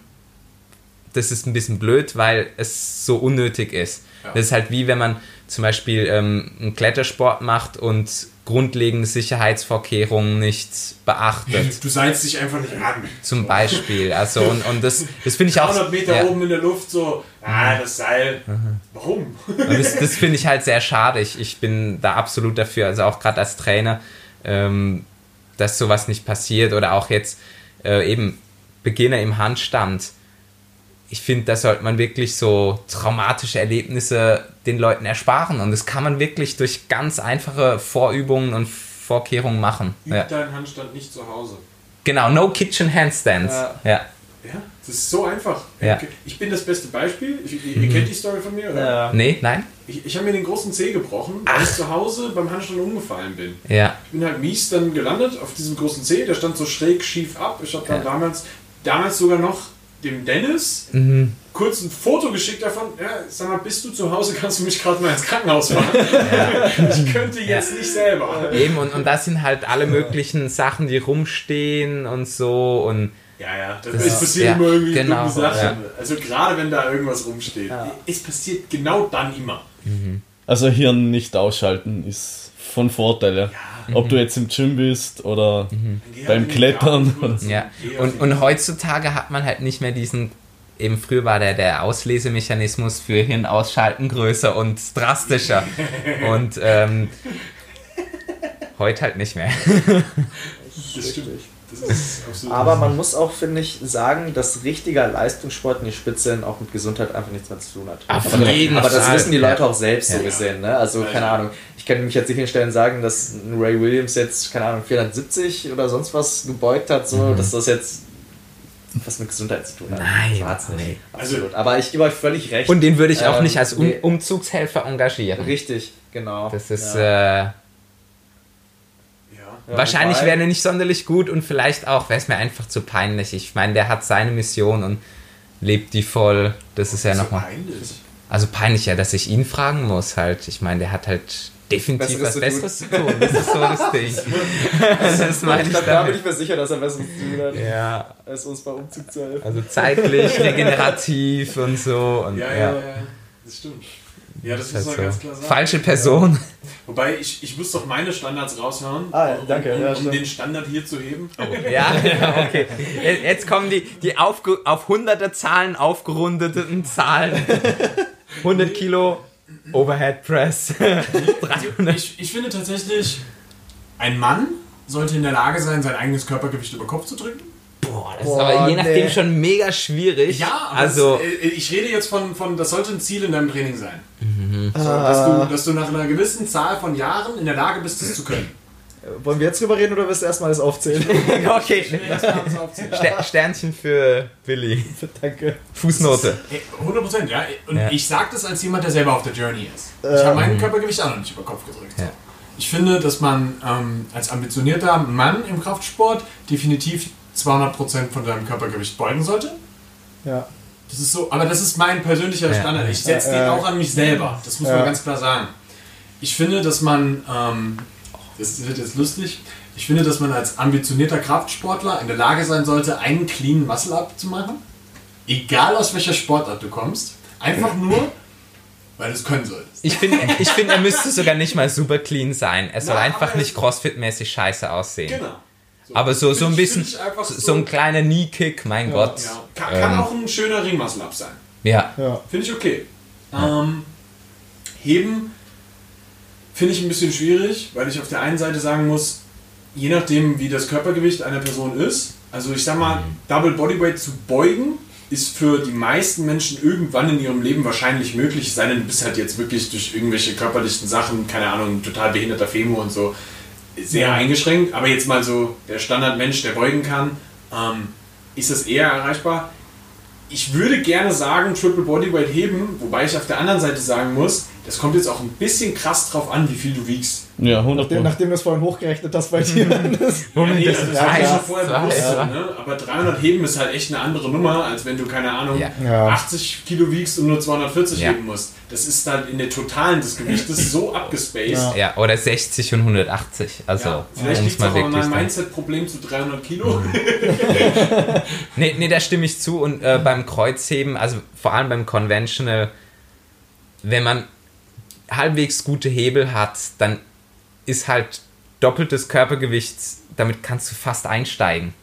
das ist ein bisschen blöd, weil es so unnötig ist. Ja. Das ist halt wie wenn man zum Beispiel ähm, einen Klettersport macht und grundlegende Sicherheitsvorkehrungen nicht beachtet. Du seilst dich einfach nicht an. Zum Beispiel. Also und, und das, das finde ich auch. 300 Meter ja. oben in der Luft so, ah, das Seil. Warum? Und das, das finde ich halt sehr schade. Ich, ich bin da absolut dafür, also auch gerade als Trainer, ähm, dass sowas nicht passiert oder auch jetzt äh, eben Beginner im Handstand. Ich finde, da sollte man wirklich so traumatische Erlebnisse den Leuten ersparen und das kann man wirklich durch ganz einfache Vorübungen und Vorkehrungen machen. Üb Ja. deinen Handstand nicht zu Hause. Genau, no kitchen handstands. Ja. Ja. Ja, das ist so einfach. Ja. Ich bin das beste Beispiel. Ich, ihr ihr kennt die Story von mir, oder? Ja. Nee, nein? Ich, ich habe mir den großen Zeh gebrochen, weil ich zu Hause beim Handstand umgefallen bin. Ja. Ich bin halt mies dann gelandet auf diesem großen Zeh, der stand so schräg schief ab. Ich habe dann Ja. damals, damals sogar noch dem Dennis Mhm. kurz ein Foto geschickt davon. Ja, sag mal, bist du zu Hause, kannst du mich gerade mal ins Krankenhaus fahren? ich könnte jetzt nicht selber. Eben, und, und das sind halt alle möglichen Sachen, die rumstehen und so und Ja, ja, das, Das passieren ja, immer irgendwie genau, dumme Sachen. ja. Also gerade wenn da irgendwas rumsteht. Ja. Es passiert genau dann immer. Also Hirn nicht ausschalten ist von Vorteil. Ja. Ob du jetzt im Gym bist oder Geh Beim Klettern. Ja, und, und heutzutage hat man halt nicht mehr diesen, eben früher war der, der Auslesemechanismus für Hirnausschalten größer und drastischer. und ähm, heute halt nicht mehr. das stimmt. Das ist absolut Aber man muss auch, finde ich, sagen, dass richtiger Leistungssport in die Spitze auch mit Gesundheit einfach nichts mehr zu tun hat. Auf aber, jeden aber das wissen die Leute auch selbst so Ja. gesehen. Ne? Also, keine. Ahnung. Ich kann mich jetzt nicht hinstellen und sagen, dass ein Ray Williams jetzt, keine Ahnung, 470 oder sonst was gebeugt hat, so, dass das jetzt was mit Gesundheit zu tun hat. Nein, Schwarz nicht. nee. Absolut. Aber ich gebe euch völlig recht. Und den würde ich auch Ähm, nicht als um nee. Umzugshelfer engagieren. Richtig, genau. Das ist Ja. äh, Ja. Wahrscheinlich wäre er nicht sonderlich gut und vielleicht auch wäre es mir einfach zu peinlich. Ich meine, der hat seine Mission und lebt die voll. Das ist ja so nochmal. peinlich. Also peinlich ja, dass ich ihn fragen muss halt. Ich meine, der hat halt definitiv Besseres was Besseres zu tun. Das ist so das Ding. das meine Ich ich glaube, da bin ich mir sicher, dass er besser zu tun hat, Ja, als uns beim Umzug zu helfen. also zeitlich, regenerativ und so. Und, Ja, ja, ja, ja, das stimmt. Ja, das muss Halt man so. ganz klar sagen. Falsche Person. Wobei, ich, ich muss doch meine Standards raushauen, Ah, ja, danke, um, ja, um stimmt. den Standard hier zu heben. Ja, ja, okay. Jetzt kommen die, die auf hunderte Zahlen aufgerundeten Zahlen. 100 Kilo Overhead Press. 300. Ich, ich finde tatsächlich, ein Mann sollte in der Lage sein, sein eigenes Körpergewicht über Kopf zu drücken. Boah, das Boah, ist aber je nachdem nee. schon mega schwierig. Ja, aber also das, äh, ich rede jetzt von, von, das sollte ein Ziel in deinem Training sein. Mhm. So, dass, du, dass du nach einer gewissen Zahl von Jahren in der Lage bist, das zu können. Wollen wir jetzt drüber reden oder willst du erstmal das aufzählen? okay. Aufzählen. Ster Sternchen für Billy. Danke. Fußnote. Ey, 100 Prozent, ja. Und Ja. ich sage das als jemand, der selber auf der Journey ist. Ich Ähm. habe mein Körpergewicht auch noch nicht über Kopf gedrückt. Ja. Ich finde, dass man ähm, als ambitionierter Mann im Kraftsport definitiv 200% von deinem Körpergewicht beugen sollte. Ja. Das ist so, aber das ist mein persönlicher. Standard. Ich setze Ja, den ja. auch an mich selber. Das muss man ganz klar sagen. Ich finde, dass man, ähm, das wird jetzt lustig, ich finde, dass man als ambitionierter Kraftsportler in der Lage sein sollte, einen clean Muscle-Up zu machen. Egal aus welcher Sportart du kommst. Einfach nur, weil du es können solltest. Ich finde, ich find, er müsste sogar nicht mal super clean sein. Er soll Na, einfach nicht Crossfit-mäßig scheiße aussehen. Genau. Aber so, so ein bisschen, so, so ein kleiner Knee-Kick, mein Gott. Ja. Kann, kann Ähm. auch ein schöner Ring-Muscle-Up sein. Ja. Ja. Finde ich okay. Ähm, heben finde ich ein bisschen schwierig, weil ich auf der einen Seite sagen muss, je nachdem wie das Körpergewicht einer Person ist, also ich sag mal, Double Bodyweight zu beugen, ist für die meisten Menschen irgendwann in ihrem Leben wahrscheinlich möglich, es sei denn, du bist halt jetzt wirklich durch irgendwelche körperlichen Sachen, keine Ahnung, total behinderter Femur und so, sehr eingeschränkt. Aber jetzt mal so der Standardmensch, der beugen kann, ähm, ist das eher erreichbar. Ich würde gerne sagen, Triple Bodyweight heben, wobei ich auf der anderen Seite sagen muss, das kommt jetzt auch ein bisschen krass drauf an, wie viel du wiegst. Ja, 100 Nachdem, nachdem du es vorhin hochgerechnet hast bei dir. Das- nee, das ist heiß, schon vorher bewusst. Ne? Aber 300 heben ist halt echt eine andere Nummer, als wenn du, keine Ahnung, Ja. Ja. 80 Kilo wiegst und nur 240 Ja. heben musst. Das ist halt in der Totalen des Gewichtes so abgespaced. Ja. Ja, oder 60 und 180. Also, Ja, vielleicht liegt es auch an meinem dann- Mindset-Problem zu 300 Kilo. Nee, nee, da stimme ich zu. Und äh, beim Kreuzheben, also vor allem beim Conventional, wenn man halbwegs gute Hebel hat, dann ist halt doppeltes Körpergewicht, damit kannst du fast einsteigen.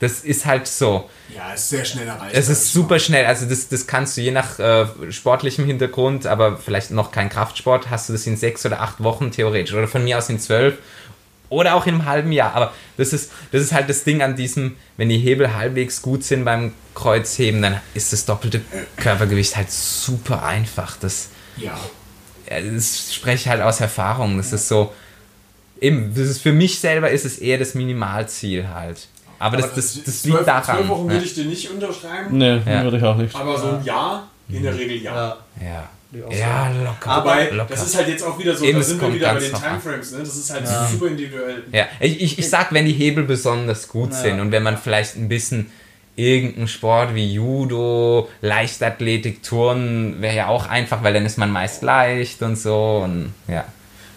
Das ist halt so. Ja, ist sehr schnell erreicht. Es ist super schnell. Also das, das kannst du je nach äh, sportlichem Hintergrund, aber vielleicht noch kein Kraftsport, hast du das in sechs oder acht Wochen theoretisch. Oder von mir aus in zwölf. Oder auch in einem halben Jahr. Aber das ist, das ist halt das Ding an diesem, wenn die Hebel halbwegs gut sind beim Kreuzheben, dann ist das doppelte Körpergewicht halt super einfach. Das, Ja. Ja, das spreche ich halt aus Erfahrung. Das ist so, eben, das ist für mich selber ist es eher das Minimalziel halt. Aber, das, das, das liegt zwölf, daran. Zwölf Wochen ja. würde ich dir nicht unterschreiben, Nee, Ja. würde ich auch nicht. aber so ein Jahr in der Regel ja. Ja. Ja. Ja, locker. Wobei, locker. das ist halt jetzt auch wieder so, Eben, da sind wir kommt wieder bei den. Timeframes, ne? Das ist halt super individuell. Ja, ich, ich, ich sag, wenn die Hebel besonders gut Ja. sind und wenn man vielleicht ein bisschen irgendeinen Sport wie Judo, Leichtathletik, Turnen wäre ja auch einfach, weil dann ist man meist leicht und so und ja.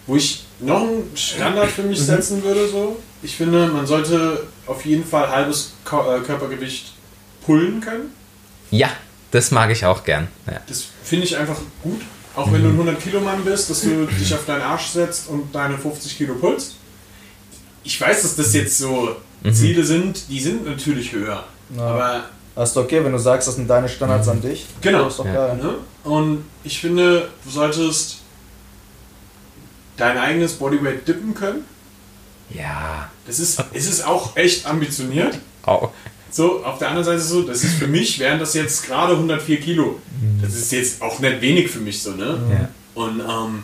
Wo ich noch einen Standard für mich setzen würde, so, ich finde, man sollte auf jeden Fall halbes Ko- äh, Körpergewicht pullen können. Ja, das mag ich auch gern. Ja. Das finde ich einfach gut. Auch wenn du ein 100 Kilo Mann bist, dass du dich auf deinen Arsch setzt und deine 50 Kilo pulst. Ich weiß, dass das jetzt so Ziele sind, die sind natürlich höher. Ja. Aber Das ist okay, wenn du sagst, das sind deine Standards an dich. Genau. Das ist doch Ja. geil. Ne? Und ich finde, du solltest dein eigenes Bodyweight dippen können. Ja. Das ist, es ist auch echt ambitioniert. Au. So, auf der anderen Seite so, das ist für mich, wären das jetzt gerade 104 Kilo. Das ist jetzt auch nicht wenig für mich so, ne? Ja. Und ähm,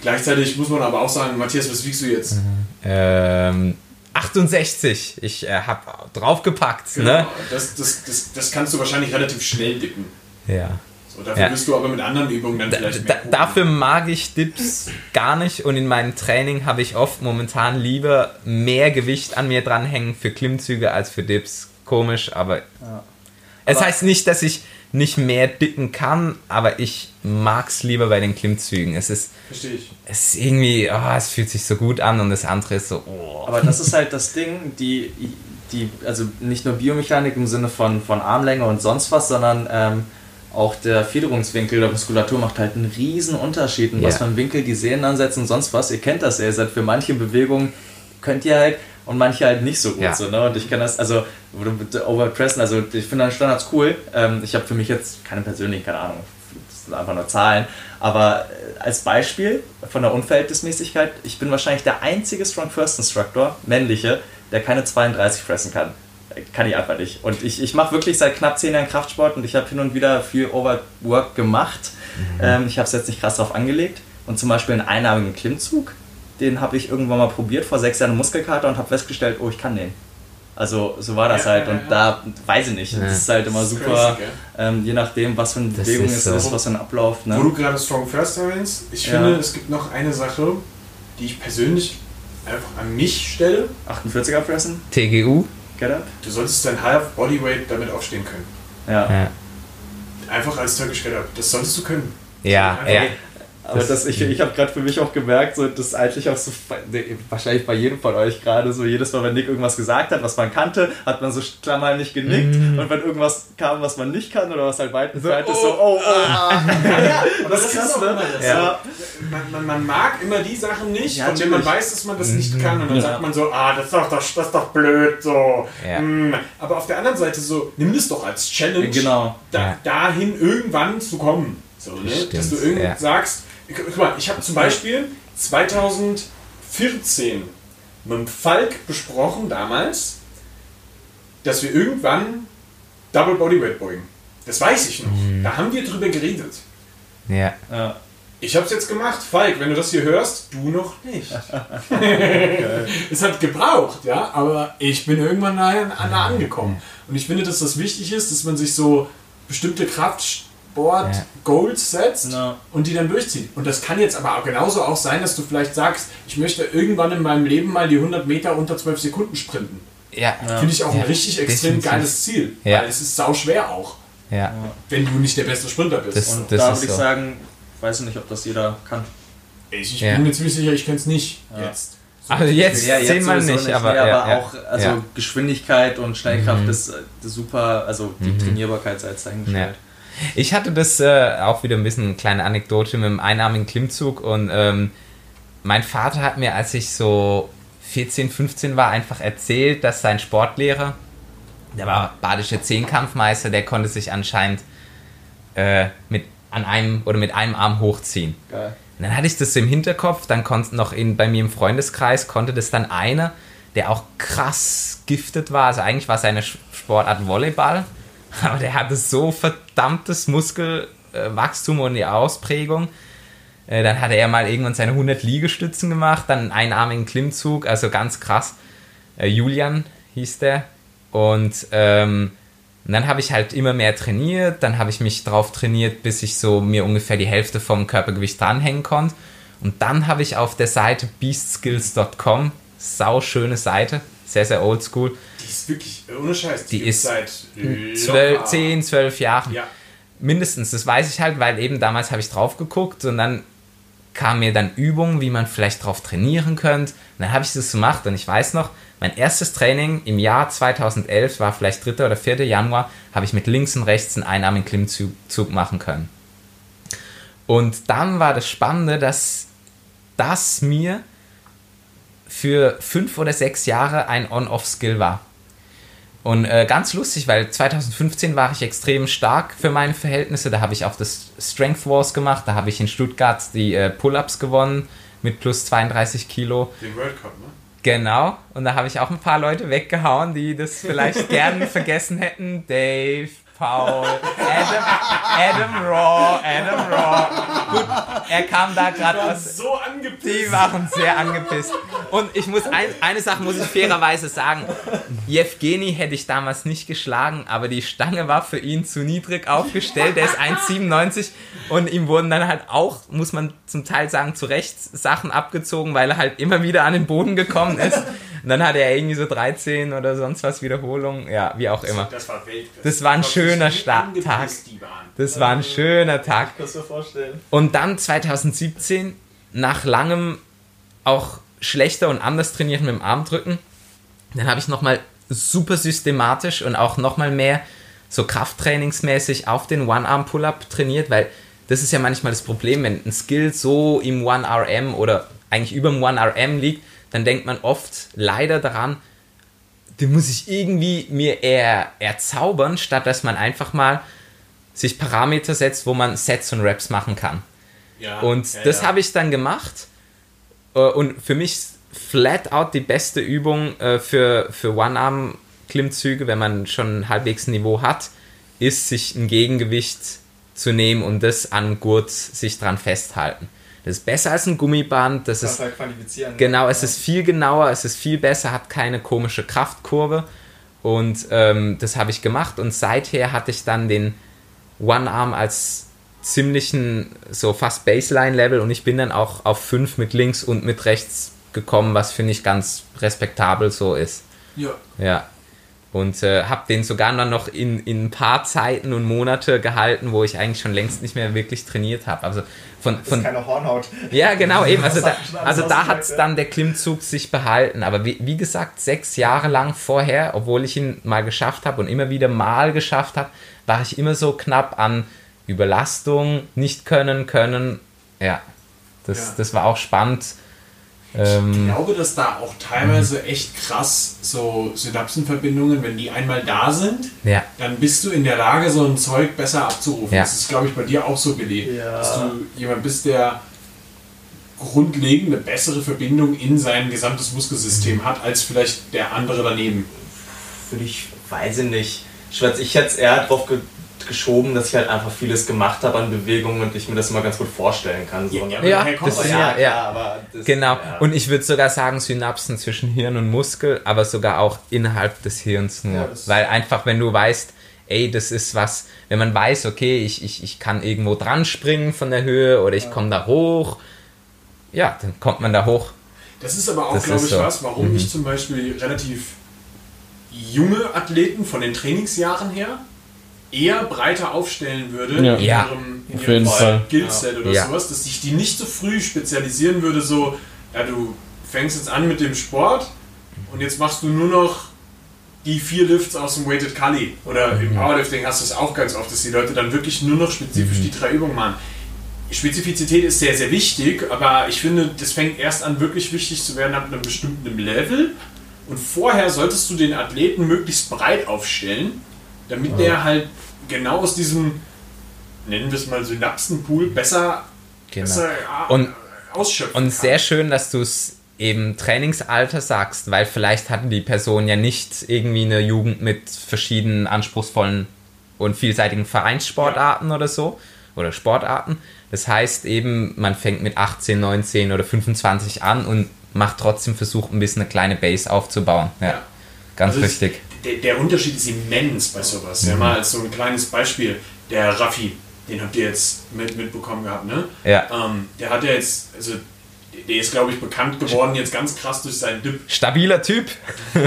Gleichzeitig muss man aber auch sagen, Matthias, was wiegst du jetzt? Ähm, 68. Ich äh, habe draufgepackt. Genau. Ne? Das, das, das, das kannst du wahrscheinlich relativ schnell dippen. Ja. So, dafür Ja. bist du aber mit anderen Übungen dann Da, vielleicht da, mehr. dafür mag ich Dips gar nicht und in meinem Training habe ich oft momentan lieber mehr Gewicht an mir dranhängen für Klimmzüge als für Dips. Komisch, aber es Aber- heißt nicht, dass ich nicht mehr dippen kann, aber ich mag es lieber bei den Klimmzügen. Es ist, es ist irgendwie, oh, es fühlt sich so gut an und das andere ist so, oh. Aber das ist halt das Ding, die, die, also nicht nur Biomechanik im Sinne von, von Armlänge und sonst was, sondern ähm, auch der Federungswinkel der Muskulatur macht halt einen riesen Unterschied. Und was Ja. für ein Winkel die Sehnen ansetzen und sonst was, ihr kennt das ja, ihr seid für manche Bewegungen könnt ihr halt und manche halt nicht so gut. Ja. So, ne? Und ich kann das, also Overpressen, also ich finde Standards cool. Ähm, ich habe für mich jetzt keine persönlichen, keine Ahnung, das sind einfach nur Zahlen. Aber äh, als Beispiel von der Unverhältnismäßigkeit, ich bin wahrscheinlich der einzige Strong First Instructor, männliche, der keine 32 fressen kann. Kann ich einfach nicht. Und ich, ich mache wirklich seit knapp 10 Jahren Kraftsport und ich habe hin und wieder viel Overwork gemacht. Ähm, ich habe es jetzt nicht krass drauf angelegt. Und zum Beispiel einen einarmigen Klimmzug, den habe ich irgendwann mal probiert vor sechs Jahren Muskelkater und habe festgestellt, oh, ich kann den. Also so war das Ja, halt. ja, und ja. da weiß ich nicht. Ja. Das ist halt immer ist super, crazy, ähm, je nachdem, was für eine Das Bewegung ist es so. ist, was für ein Ablauf. Ne? Wo du gerade Strong First erwähnst, ich Ja. finde, es gibt noch eine Sache, die ich persönlich einfach an mich stelle. 48er fressen, TGU. get up. Du solltest dein Half Bodyweight damit aufstehen können. Ja. Ja, Einfach als Turkish Get Up. Das solltest du können. ja. Ja. Aber das, ich, ich habe gerade für mich auch gemerkt, so, das ist eigentlich auch so, wahrscheinlich bei jedem von euch gerade, so jedes Mal, wenn Nick irgendwas gesagt hat, was man kannte, hat man so klammheimlich genickt und wenn irgendwas kam, was man nicht kann oder was halt weit entfernt ist, so, oh, oh, ah. Aber das, ist krass, ne? Ja. Man, man, man mag immer die Sachen nicht, Ja, von denen man weiß, dass man das nicht kann. Und dann Ja. sagt man so, ah, das ist doch, das, das ist doch blöd, so. Ja. Hm. Aber auf der anderen Seite so, nimm das doch als Challenge, Genau. da, Ja. dahin irgendwann zu kommen. So, ne? Dass du irgend ja. sagst, guck mal, ich habe zum Beispiel 2014 mit dem Falk besprochen damals, dass wir irgendwann Double Bodyweight beugen. Das weiß ich noch. Mhm. Da haben wir drüber geredet. ja. Ja. Ich hab's jetzt gemacht. Falk, wenn du das hier hörst, du noch nicht. es hat gebraucht, ja, aber ich bin irgendwann nah, nah angekommen. Und ich finde, dass das wichtig ist, dass man sich so bestimmte Kraftsport-Goals setzt Ja. und die dann durchzieht. Und das kann jetzt aber auch genauso auch sein, dass du vielleicht sagst, ich möchte irgendwann in meinem Leben mal die 100 Meter unter 12 Sekunden sprinten. Ja. Finde ich auch Ja, ein richtig extrem definitiv. geiles Ziel. Ja. Weil es ist sau schwer auch, ja. wenn du nicht der beste Sprinter bist. Das- Und das da ist würde ich so. sagen, weiß ich nicht, ob das jeder kann. Ich, ich Ja. bin mir ziemlich sicher, ich kann es nicht Ja. jetzt. Also jetzt Ja, jetzt zehnmal sowieso nicht, aber, nee, ja, aber ja, auch also ja. Geschwindigkeit und Schnellkraft Mhm. ist, äh, super, also die Trainierbarkeit sei jetzt dahingestellt. Ich hatte das äh, auch wieder ein bisschen eine kleine Anekdote mit dem einarmigen Klimmzug und ähm, mein Vater hat mir, als ich so 14, 15 war, einfach erzählt, dass sein Sportlehrer, der war badischer Zehnkampfmeister, der konnte sich anscheinend äh, mit an einem oder mit einem Arm hochziehen. Geil. Und dann hatte ich das im Hinterkopf, dann konnte noch in, bei mir im Freundeskreis konnte das dann einer, der auch krass giftet war, also eigentlich war seine Sportart Volleyball, aber der hatte so verdammtes Muskelwachstum und die Ausprägung. Äh, Dann hatte er mal irgendwann seine 100 Liegestützen gemacht, dann einen einarmigen Klimmzug, also ganz krass. Äh, Julian hieß der. Und ähm, und dann habe ich halt immer mehr trainiert, dann habe ich mich drauf trainiert, bis ich so mir ungefähr die Hälfte vom Körpergewicht dranhängen konnte. Und dann habe ich auf der Seite beastskills.com, sau schöne Seite, sehr, sehr oldschool, Die ist wirklich, äh, ohne Scheiß, Die gibt's ist seit 12, locker- 10, 12 Jahren. Ja, Mindestens, das weiß ich halt, weil eben damals habe ich drauf geguckt und dann kamen mir dann Übungen, wie man vielleicht drauf trainieren könnte. Und dann habe ich das gemacht und ich weiß noch, mein erstes Training im Jahr 2011 war vielleicht 3. oder 4. Januar, habe ich mit links und rechts einen einarmigen Klimmzug Zug machen können. Und dann war das Spannende, dass das mir für fünf oder sechs Jahre ein On-Off-Skill war. Und äh, ganz lustig, weil 2015 war ich extrem stark für meine Verhältnisse. Da habe ich auch das Strength Wars gemacht. Da habe ich in Stuttgart die äh, Pull-Ups gewonnen mit plus 32 Kilo. den World Cup, ne? Genau. Und da habe ich auch ein paar Leute weggehauen, die das vielleicht gern vergessen hätten. Dave, Paul, Adam, Adam Raw, Adam Raw. Gut, er kam da gerade aus. So angepisst. Die waren sehr angepisst. Und ich muss ein, eine Sache muss ich fairerweise sagen. Jewgeni hätte ich damals nicht geschlagen, aber die Stange war für ihn zu niedrig aufgestellt. Der ist 1,97 und ihm wurden dann halt auch, muss man zum Teil sagen, zu Recht Sachen abgezogen, weil er halt immer wieder an den Boden gekommen ist. Und dann hatte er irgendwie so 13 oder sonst was Wiederholungen. Ja, wie auch immer. Das war Welt. Das war ein Gott, schöner wie Sta- angepisst Tag. Das war ein schöner Tag. Kannst du dir vorstellen? Und dann 2017, nach langem auch schlechter und anders trainieren mit dem Armdrücken, dann habe ich nochmal super systematisch und auch nochmal mehr so krafttrainingsmäßig auf den One-Arm-Pull-Up trainiert, weil das ist ja manchmal das Problem, wenn ein Skill so im 1RM oder eigentlich über dem 1RM liegt, dann denkt man oft leider daran, den muss ich irgendwie mir eher erzaubern, statt dass man einfach mal sich Parameter setzt, wo man Sets und Reps machen kann. Ja, Und ja, das ja. habe ich dann gemacht. Äh, Und für mich flat out die beste Übung äh, für, für One-Arm-Klimmzüge, wenn man schon halbwegs ein Niveau hat, ist, sich ein Gegengewicht zu nehmen und das an Gurt sich dran festhalten. Das ist besser als ein Gummiband, das ist halt. Genau, es ist viel genauer, es ist viel besser, hat keine komische Kraftkurve. Und ähm, das habe ich gemacht und seither hatte ich dann den One-Arm als ziemlichen, so fast Baseline-Level und ich bin dann auch auf 5 mit links und mit rechts gekommen, was finde ich ganz respektabel so ist. Ja. Ja. Und äh, habe den sogar dann noch in, in ein paar Zeiten und Monate gehalten, wo ich eigentlich schon längst nicht mehr wirklich trainiert habe. Also von, Das von, ist keine Hornhaut. ja, genau, eben. Also da, also da hat dann der Klimmzug sich behalten. Aber wie, wie gesagt, sechs Jahre lang vorher, obwohl ich ihn mal geschafft habe und immer wieder mal geschafft habe, war ich immer so knapp an Überlastung, nicht können, können. Ja, das, Ja. das war auch spannend. Ähm, Ich glaube, dass da auch teilweise echt krass so Synapsenverbindungen, wenn die einmal da sind, ja, dann bist du in der Lage, so ein Zeug besser abzurufen. Ja. Das ist, glaube ich, bei dir auch so belegt. Ja. Dass du jemand bist, der grundlegend eine bessere Verbindung in sein gesamtes Muskelsystem hat, als vielleicht der andere daneben. Würde ich, weiß ich nicht. Schwarz, ich hätte es eher drauf ge geschoben, dass ich halt einfach vieles gemacht habe an Bewegungen und ich mir das immer ganz gut vorstellen kann. So. Ja, Ja, das das ist ja. ja- ja. aber das, genau. Ja. Und ich würde sogar sagen, Synapsen zwischen Hirn und Muskel, aber sogar auch innerhalb des Hirns nur. Ja, Weil einfach, wenn du weißt, ey, das ist was, wenn man weiß, okay, ich, ich, ich kann irgendwo dran springen von der Höhe oder ich komme da hoch, ja, dann kommt man da hoch. Das ist aber auch, glaube ich, so. was, warum Mhm. ich zum Beispiel relativ junge Athleten von den Trainingsjahren her eher breiter aufstellen würde Ja. in Ja. ihrem, in ihrem jeden Fall. Skillset oder Ja. sowas, dass ich die nicht so früh spezialisieren würde, so, ja, du fängst jetzt an mit dem Sport und jetzt machst du nur noch die vier Lifts aus dem Weighted Kali. Oder im Powerlifting hast du es auch ganz oft, dass die Leute dann wirklich nur noch spezifisch die drei Übungen machen. Spezifizität ist sehr, sehr wichtig, aber ich finde, das fängt erst an, wirklich wichtig zu werden ab einem bestimmten Level. Und vorher solltest du den Athleten möglichst breit aufstellen, damit der halt genau aus diesem, nennen wir es mal Synapsenpool, besser, Genau. besser ja, Und- ausschöpfen Und kann. sehr schön, dass du es eben Trainingsalter sagst, weil vielleicht hatten die Personen ja nicht irgendwie eine Jugend mit verschiedenen anspruchsvollen und vielseitigen Vereinssportarten oder so oder Sportarten. Das heißt eben, man fängt mit 18, 19 oder 25 an und macht trotzdem versucht, ein bisschen eine kleine Base aufzubauen. Ja, Ja. ganz Also richtig. Der, der Unterschied ist immens bei sowas. Ja, mal als so ein kleines Beispiel, der Raffi, den habt ihr jetzt mit, mitbekommen gehabt, ne? Ja. Ähm, der hat ja jetzt, also der ist glaube ich bekannt geworden jetzt ganz krass durch seinen Dip. Stabiler Typ.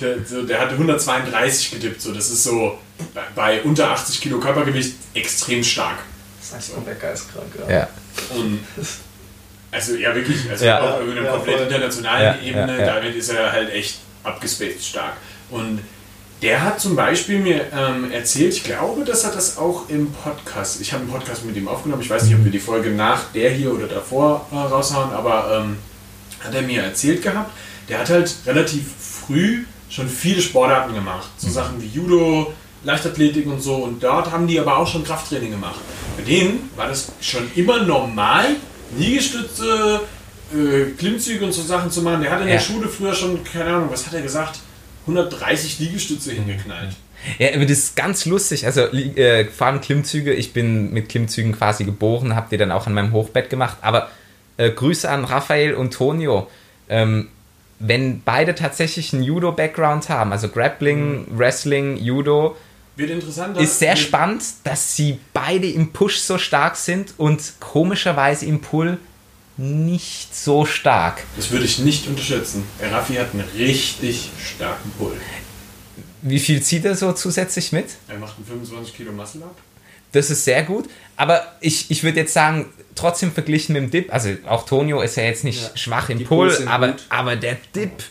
Der, so, der hatte 132 gedippt, so das ist so bei, bei unter 80 Kilo Körpergewicht extrem stark. Das ist eigentlich komplett geistkrank, ja. Ja. Und also ja wirklich, also Ja. auf einer Ja, komplett voll. internationalen Ja, Ebene, ja, ja. damit ist er halt echt abgespaced stark. Und der hat zum Beispiel mir ähm, erzählt, ich glaube, dass er das auch im Podcast, ich habe einen Podcast mit ihm aufgenommen, ich weiß nicht, ob wir die Folge nach der hier oder davor äh, raushauen, aber ähm, hat er mir erzählt gehabt, der hat halt relativ früh schon viele Sportarten gemacht, so Sachen wie Judo, Leichtathletik und so und dort haben die aber auch schon Krafttraining gemacht. Bei denen war das schon immer normal, Liegestütze, äh, Klimmzüge und so Sachen zu machen. Der hat in Ja. der Schule früher schon, keine Ahnung, was hat er gesagt, 130 Liegestütze hingeknallt. Ja, aber das ist ganz lustig. Also äh, vor allem Klimmzüge. Ich bin mit Klimmzügen quasi geboren, hab die dann auch an meinem Hochbett gemacht. Aber äh, Grüße an Raphael und Tonio. Ähm, wenn beide tatsächlich einen Judo-Background haben, also Grappling, Wrestling, Judo, Wird interessanter. ist sehr spannend, dass sie beide im Push so stark sind und komischerweise im Pull nicht so stark. Das würde ich nicht unterschätzen. Raffi hat einen richtig starken Pull. Wie viel zieht er so zusätzlich mit? Er macht einen 25 Kilo Muscle Up. Das ist sehr gut. Aber ich, ich würde jetzt sagen, trotzdem verglichen mit dem Dip, also auch Tonio ist ja jetzt nicht Ja. schwach im Pull, aber, gut. aber der Dip,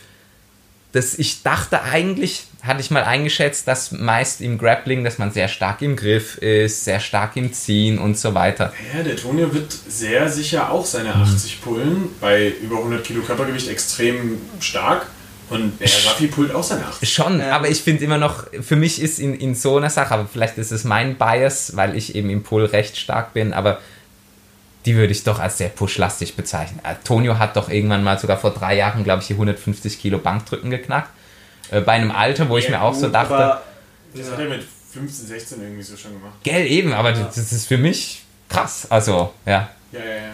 das, ich dachte eigentlich, hatte ich mal eingeschätzt, dass meist im Grappling, dass man sehr stark im Griff ist, sehr stark im Ziehen und so weiter. Ja, der Tonio wird sehr sicher auch seine Mhm. 80 pullen. Bei über 100 Kilo Körpergewicht extrem stark. Und der Raffi pullt auch seine 80. Schon, Ja. aber ich finde immer noch, für mich ist in, in so einer Sache, aber vielleicht ist es mein Bias, weil ich eben im Pull recht stark bin, aber die würde ich doch als sehr pushlastig bezeichnen. Äh, Tonio hat doch irgendwann mal sogar vor drei Jahren, glaube ich, die 150 Kilo Bankdrücken geknackt. Äh, bei einem Alter, wo ich Ja, mir auch so dachte, Aber Das hat er mit 15, 16 irgendwie so schon gemacht. gell, eben, aber das ist für mich krass. Also, ja. Ja, ja, ja.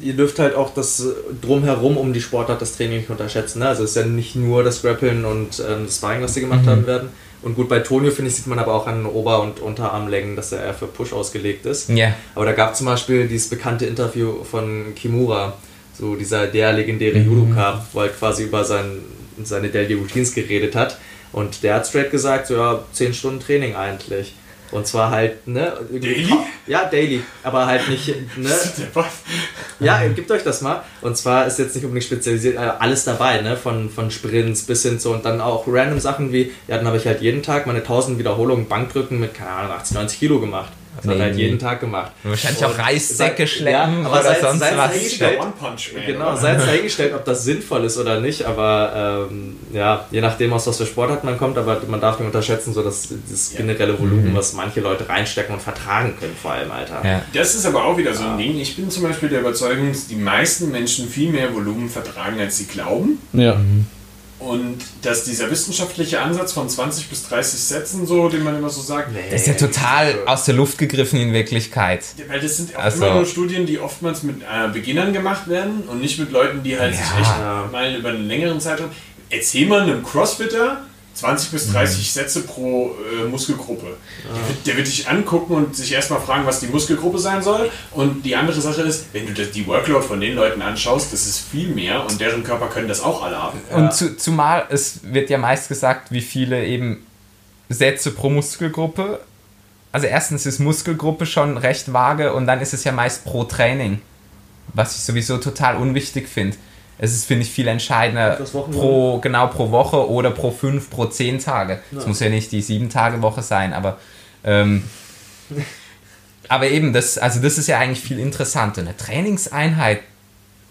ihr dürft halt auch das äh, Drumherum um die Sportart, das Training nicht unterschätzen. Ne? Also es ist ja nicht nur das Grappeln und ähm, das Sparring, was sie gemacht haben werden. Und gut, bei Tonio, finde ich, sieht man aber auch an den Ober- und Unterarmlängen, dass er eher für Push ausgelegt ist. Ja. Aber da gab es zum Beispiel dieses bekannte Interview von Kimura, so dieser der legendäre Judoka, wo er quasi über sein, seine Daily Routines geredet hat. Und der hat straight gesagt, so ja, 10 Stunden Training eigentlich. Und zwar halt, ne? Daily? Ja, daily. Aber halt nicht, ne? Ja, gebt euch das mal. Und zwar ist jetzt nicht unbedingt spezialisiert, äh, alles dabei, ne? Von, von Sprints bis hin zu und dann auch random Sachen wie, ja, dann habe ich halt jeden Tag meine 1000 Wiederholungen Bankdrücken mit, keine Ahnung, 80, 90 Kilo gemacht. Das hat Nee. er halt jeden Tag gemacht. Wahrscheinlich auch Reissäcke schleppen ja, aber oder sei- sonst sei- was. Genau, sei es dahingestellt, ob das sinnvoll ist oder nicht, aber ähm, ja, je nachdem, aus was für Sportart man kommt, aber man darf nicht unterschätzen, so dass das generelle Volumen, was manche Leute reinstecken und vertragen können, vor allem, Alter. Ja. Das ist aber auch wieder so ein Ding. Ich bin zum Beispiel der Überzeugung, dass die meisten Menschen viel mehr Volumen vertragen, als sie glauben. Ja. Und dass dieser wissenschaftliche Ansatz von 20 bis 30 Sätzen, so, den man immer so sagt, Das ist ja total aus der Luft gegriffen in Wirklichkeit. weil das sind auch Also- immer nur Studien, die oftmals mit äh, Beginnern gemacht werden und nicht mit Leuten, die halt sich Ja. echt mal über einen längeren Zeitraum. Erzähl mal einem Crossfitter 20 bis 30 Sätze pro äh, Muskelgruppe. Der, wird, der wird dich angucken und sich erstmal fragen, was die Muskelgruppe sein soll. Und die andere Sache ist, wenn du das, die Workload von den Leuten anschaust, das ist viel mehr und deren Körper können das auch alle haben. Und zu, zumal es wird ja meist gesagt, wie viele eben Sätze pro Muskelgruppe. Also erstens ist Muskelgruppe schon recht vage und dann ist es ja meist pro Training, was ich sowieso total unwichtig finde. Es ist, finde ich, viel entscheidender pro, genau pro Woche oder pro fünf, pro zehn Tage. Es Ja. muss ja nicht die sieben Tage Woche sein, aber ähm, aber eben, das, also das ist ja eigentlich viel interessanter. Eine Trainingseinheit,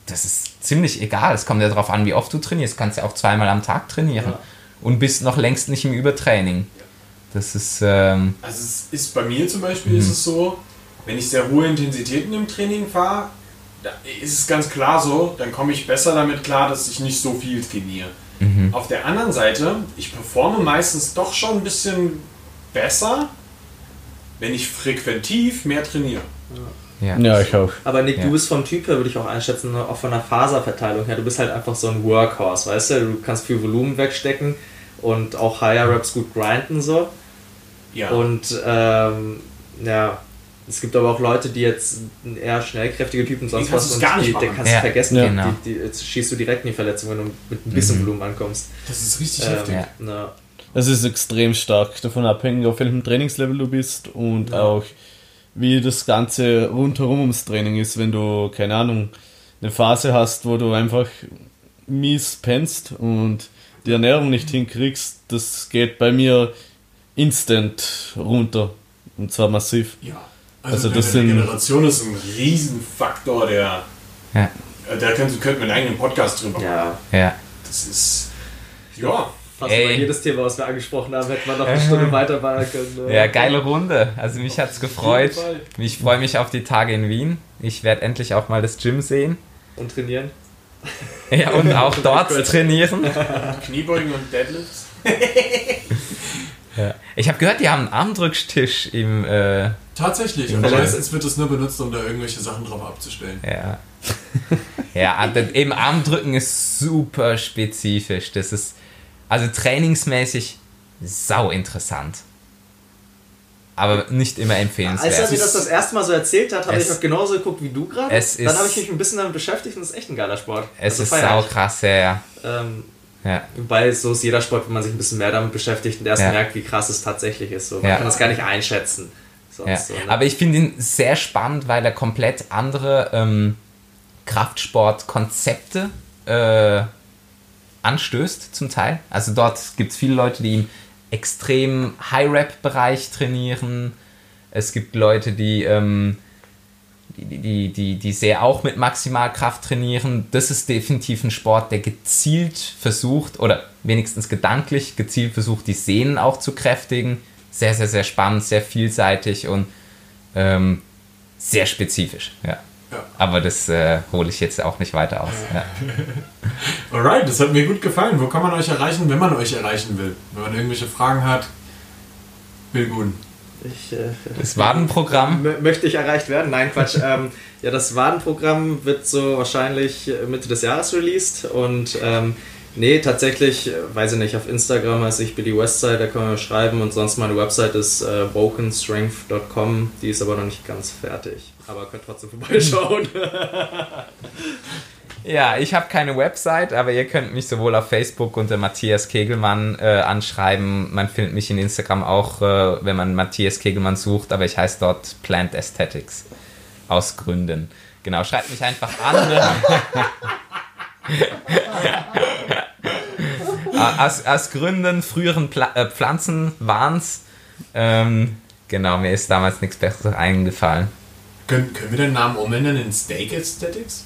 das ist ziemlich egal. Es kommt ja darauf an, wie oft du trainierst. Du kannst ja auch zweimal am Tag trainieren Ja. und bist noch längst nicht im Übertraining. Das ist, ähm, Also es ist bei mir zum Beispiel ist es so, wenn ich sehr hohe Intensitäten im Training fahre, da ist es ganz klar so, dann komme ich besser damit klar, dass ich nicht so viel trainiere. Auf der anderen Seite, ich performe meistens doch schon ein bisschen besser, wenn ich frequentiv mehr trainiere. ja. Ja, ich auch. Aber Nick, Ja. du bist vom Typ her, würde ich auch einschätzen, auch von der Faserverteilung her. Du bist halt einfach so ein Workhorse, weißt du? Du kannst viel Volumen wegstecken und auch Higher Reps gut grinden so. Ja. Und ähm, ja, es gibt aber auch Leute, die jetzt eher schnellkräftige Typen sonst kannst was und gar nicht die, die machen. kannst Ja. du vergessen, Ja. die, Genau. die, die, jetzt schießt du direkt in die Verletzung, wenn du mit ein bisschen Volumen ankommst. das ist richtig Ähm, heftig. Ja. na, Es ist extrem stark davon abhängig, auf welchem Trainingslevel du bist und auch wie das Ganze rundherum ums Training ist. Wenn du, keine Ahnung, eine Phase hast, wo du einfach mies pennst und die Ernährung nicht hinkriegst, das geht bei mir instant runter. Und zwar massiv. Ja. Also Also, das sind- Regeneration ist ein Riesenfaktor, der. Ja. äh, Da könnten könnten wir einen eigenen Podcast drüber machen. ja, ja. Das ist. Ja. fast Ey. jedes Thema, was wir angesprochen haben, hätten wir noch eine Stunde weitermachen können. ne? Ja, geile Runde. Also mich hat's gefreut. Fall. Ich freue mich auf die Tage in Wien. Ich werde endlich auch mal das Gym sehen. Und trainieren. Ja, und auch dort trainieren. Kniebeugen und Deadlifts. Ich habe gehört, die haben einen Armdrückstisch im. Äh, Tatsächlich, aber meistens wird es nur benutzt, um da irgendwelche Sachen drauf abzustellen. ja. ja, eben Armdrücken ist super spezifisch. Das ist also trainingsmäßig sau interessant. Aber nicht immer empfehlenswert. Als er mir das das erste Mal so erzählt hat, habe ich auch genauso geguckt wie du gerade. Dann habe ich mich ein bisschen damit beschäftigt und es ist echt ein geiler Sport. es Also ist sau krass, ja, ja. Ähm, ja. Wobei so ist jeder Sport, wenn man sich ein bisschen mehr damit beschäftigt und erst Ja. merkt, wie krass es tatsächlich ist. So. Man Ja. kann das gar nicht einschätzen. Sonst Ja. so, ne? Aber ich finde ihn sehr spannend, weil er komplett andere ähm, Kraftsportkonzepte äh, anstößt zum Teil. Also dort gibt es viele Leute, die im extrem High-Rap-Bereich trainieren. Es gibt Leute, die, ähm, die, die, die, die sehr auch mit Maximalkraft trainieren. Das ist definitiv ein Sport, der gezielt versucht, oder wenigstens gedanklich gezielt versucht, die Sehnen auch zu kräftigen. Sehr, sehr, sehr spannend, sehr vielseitig und ähm, sehr spezifisch. Ja. Ja. Aber das äh, hole ich jetzt auch nicht weiter aus. Ja. Alright, das hat mir gut gefallen. Wo kann man euch erreichen, wenn man euch erreichen will? Wenn man irgendwelche Fragen hat, will gut. ich, äh, Das Wadenprogramm. Möchte ich erreicht werden? Nein, Quatsch. ähm, ja, das Wadenprogramm wird so wahrscheinlich Mitte des Jahres released und ähm, nee, tatsächlich, äh, weiß ich nicht, auf Instagram heiße ich Billy Westside, da kann man schreiben und sonst meine Website ist äh, brokenstrength.com, die ist aber noch nicht ganz fertig. Aber könnt trotzdem vorbeischauen. Ja, ich habe keine Website, aber ihr könnt mich sowohl auf Facebook unter Matthias Kegelmann äh, anschreiben. Man findet mich in Instagram auch, äh, wenn man Matthias Kegelmann sucht, aber ich heiße dort Plant Aesthetics. Aus Gründen. Genau, schreibt mich einfach an. Ah, aus, aus Gründen früheren Pla äh, Pflanzenwahns. Ähm, genau, mir ist damals nichts Besseres eingefallen. Können, können wir den Namen umändern in Steak Aesthetics?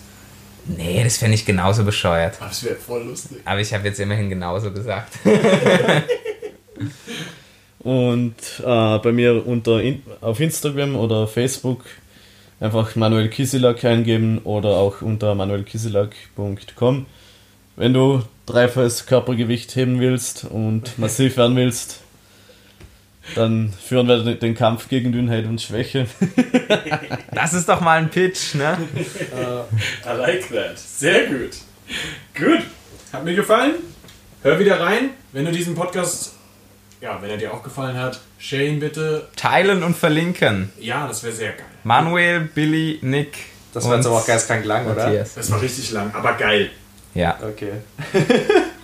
Nee, das fände ich genauso bescheuert. Ah, Das wäre voll lustig. Aber ich habe jetzt immerhin genauso gesagt. Und äh, bei mir unter in, auf Instagram oder Facebook einfach Manuel Kisilak eingeben oder auch unter manuelkisilak.com. Wenn du dreifaches Körpergewicht heben willst und massiv werden willst, dann führen wir den- den Kampf gegen Dünnheit und Schwäche. Das ist doch mal ein Pitch, ne? I like that. Sehr gut. Gut. Hat mir gefallen. Hör wieder rein. Wenn du diesen Podcast, ja, wenn er dir auch gefallen hat, share ihn bitte. Teilen und verlinken. Ja, das wäre sehr geil. Manuel, Billy, Nick. Das war jetzt aber auch geistkrank lang, oder? Matthias. Das war richtig lang, aber geil. Ja. Okay.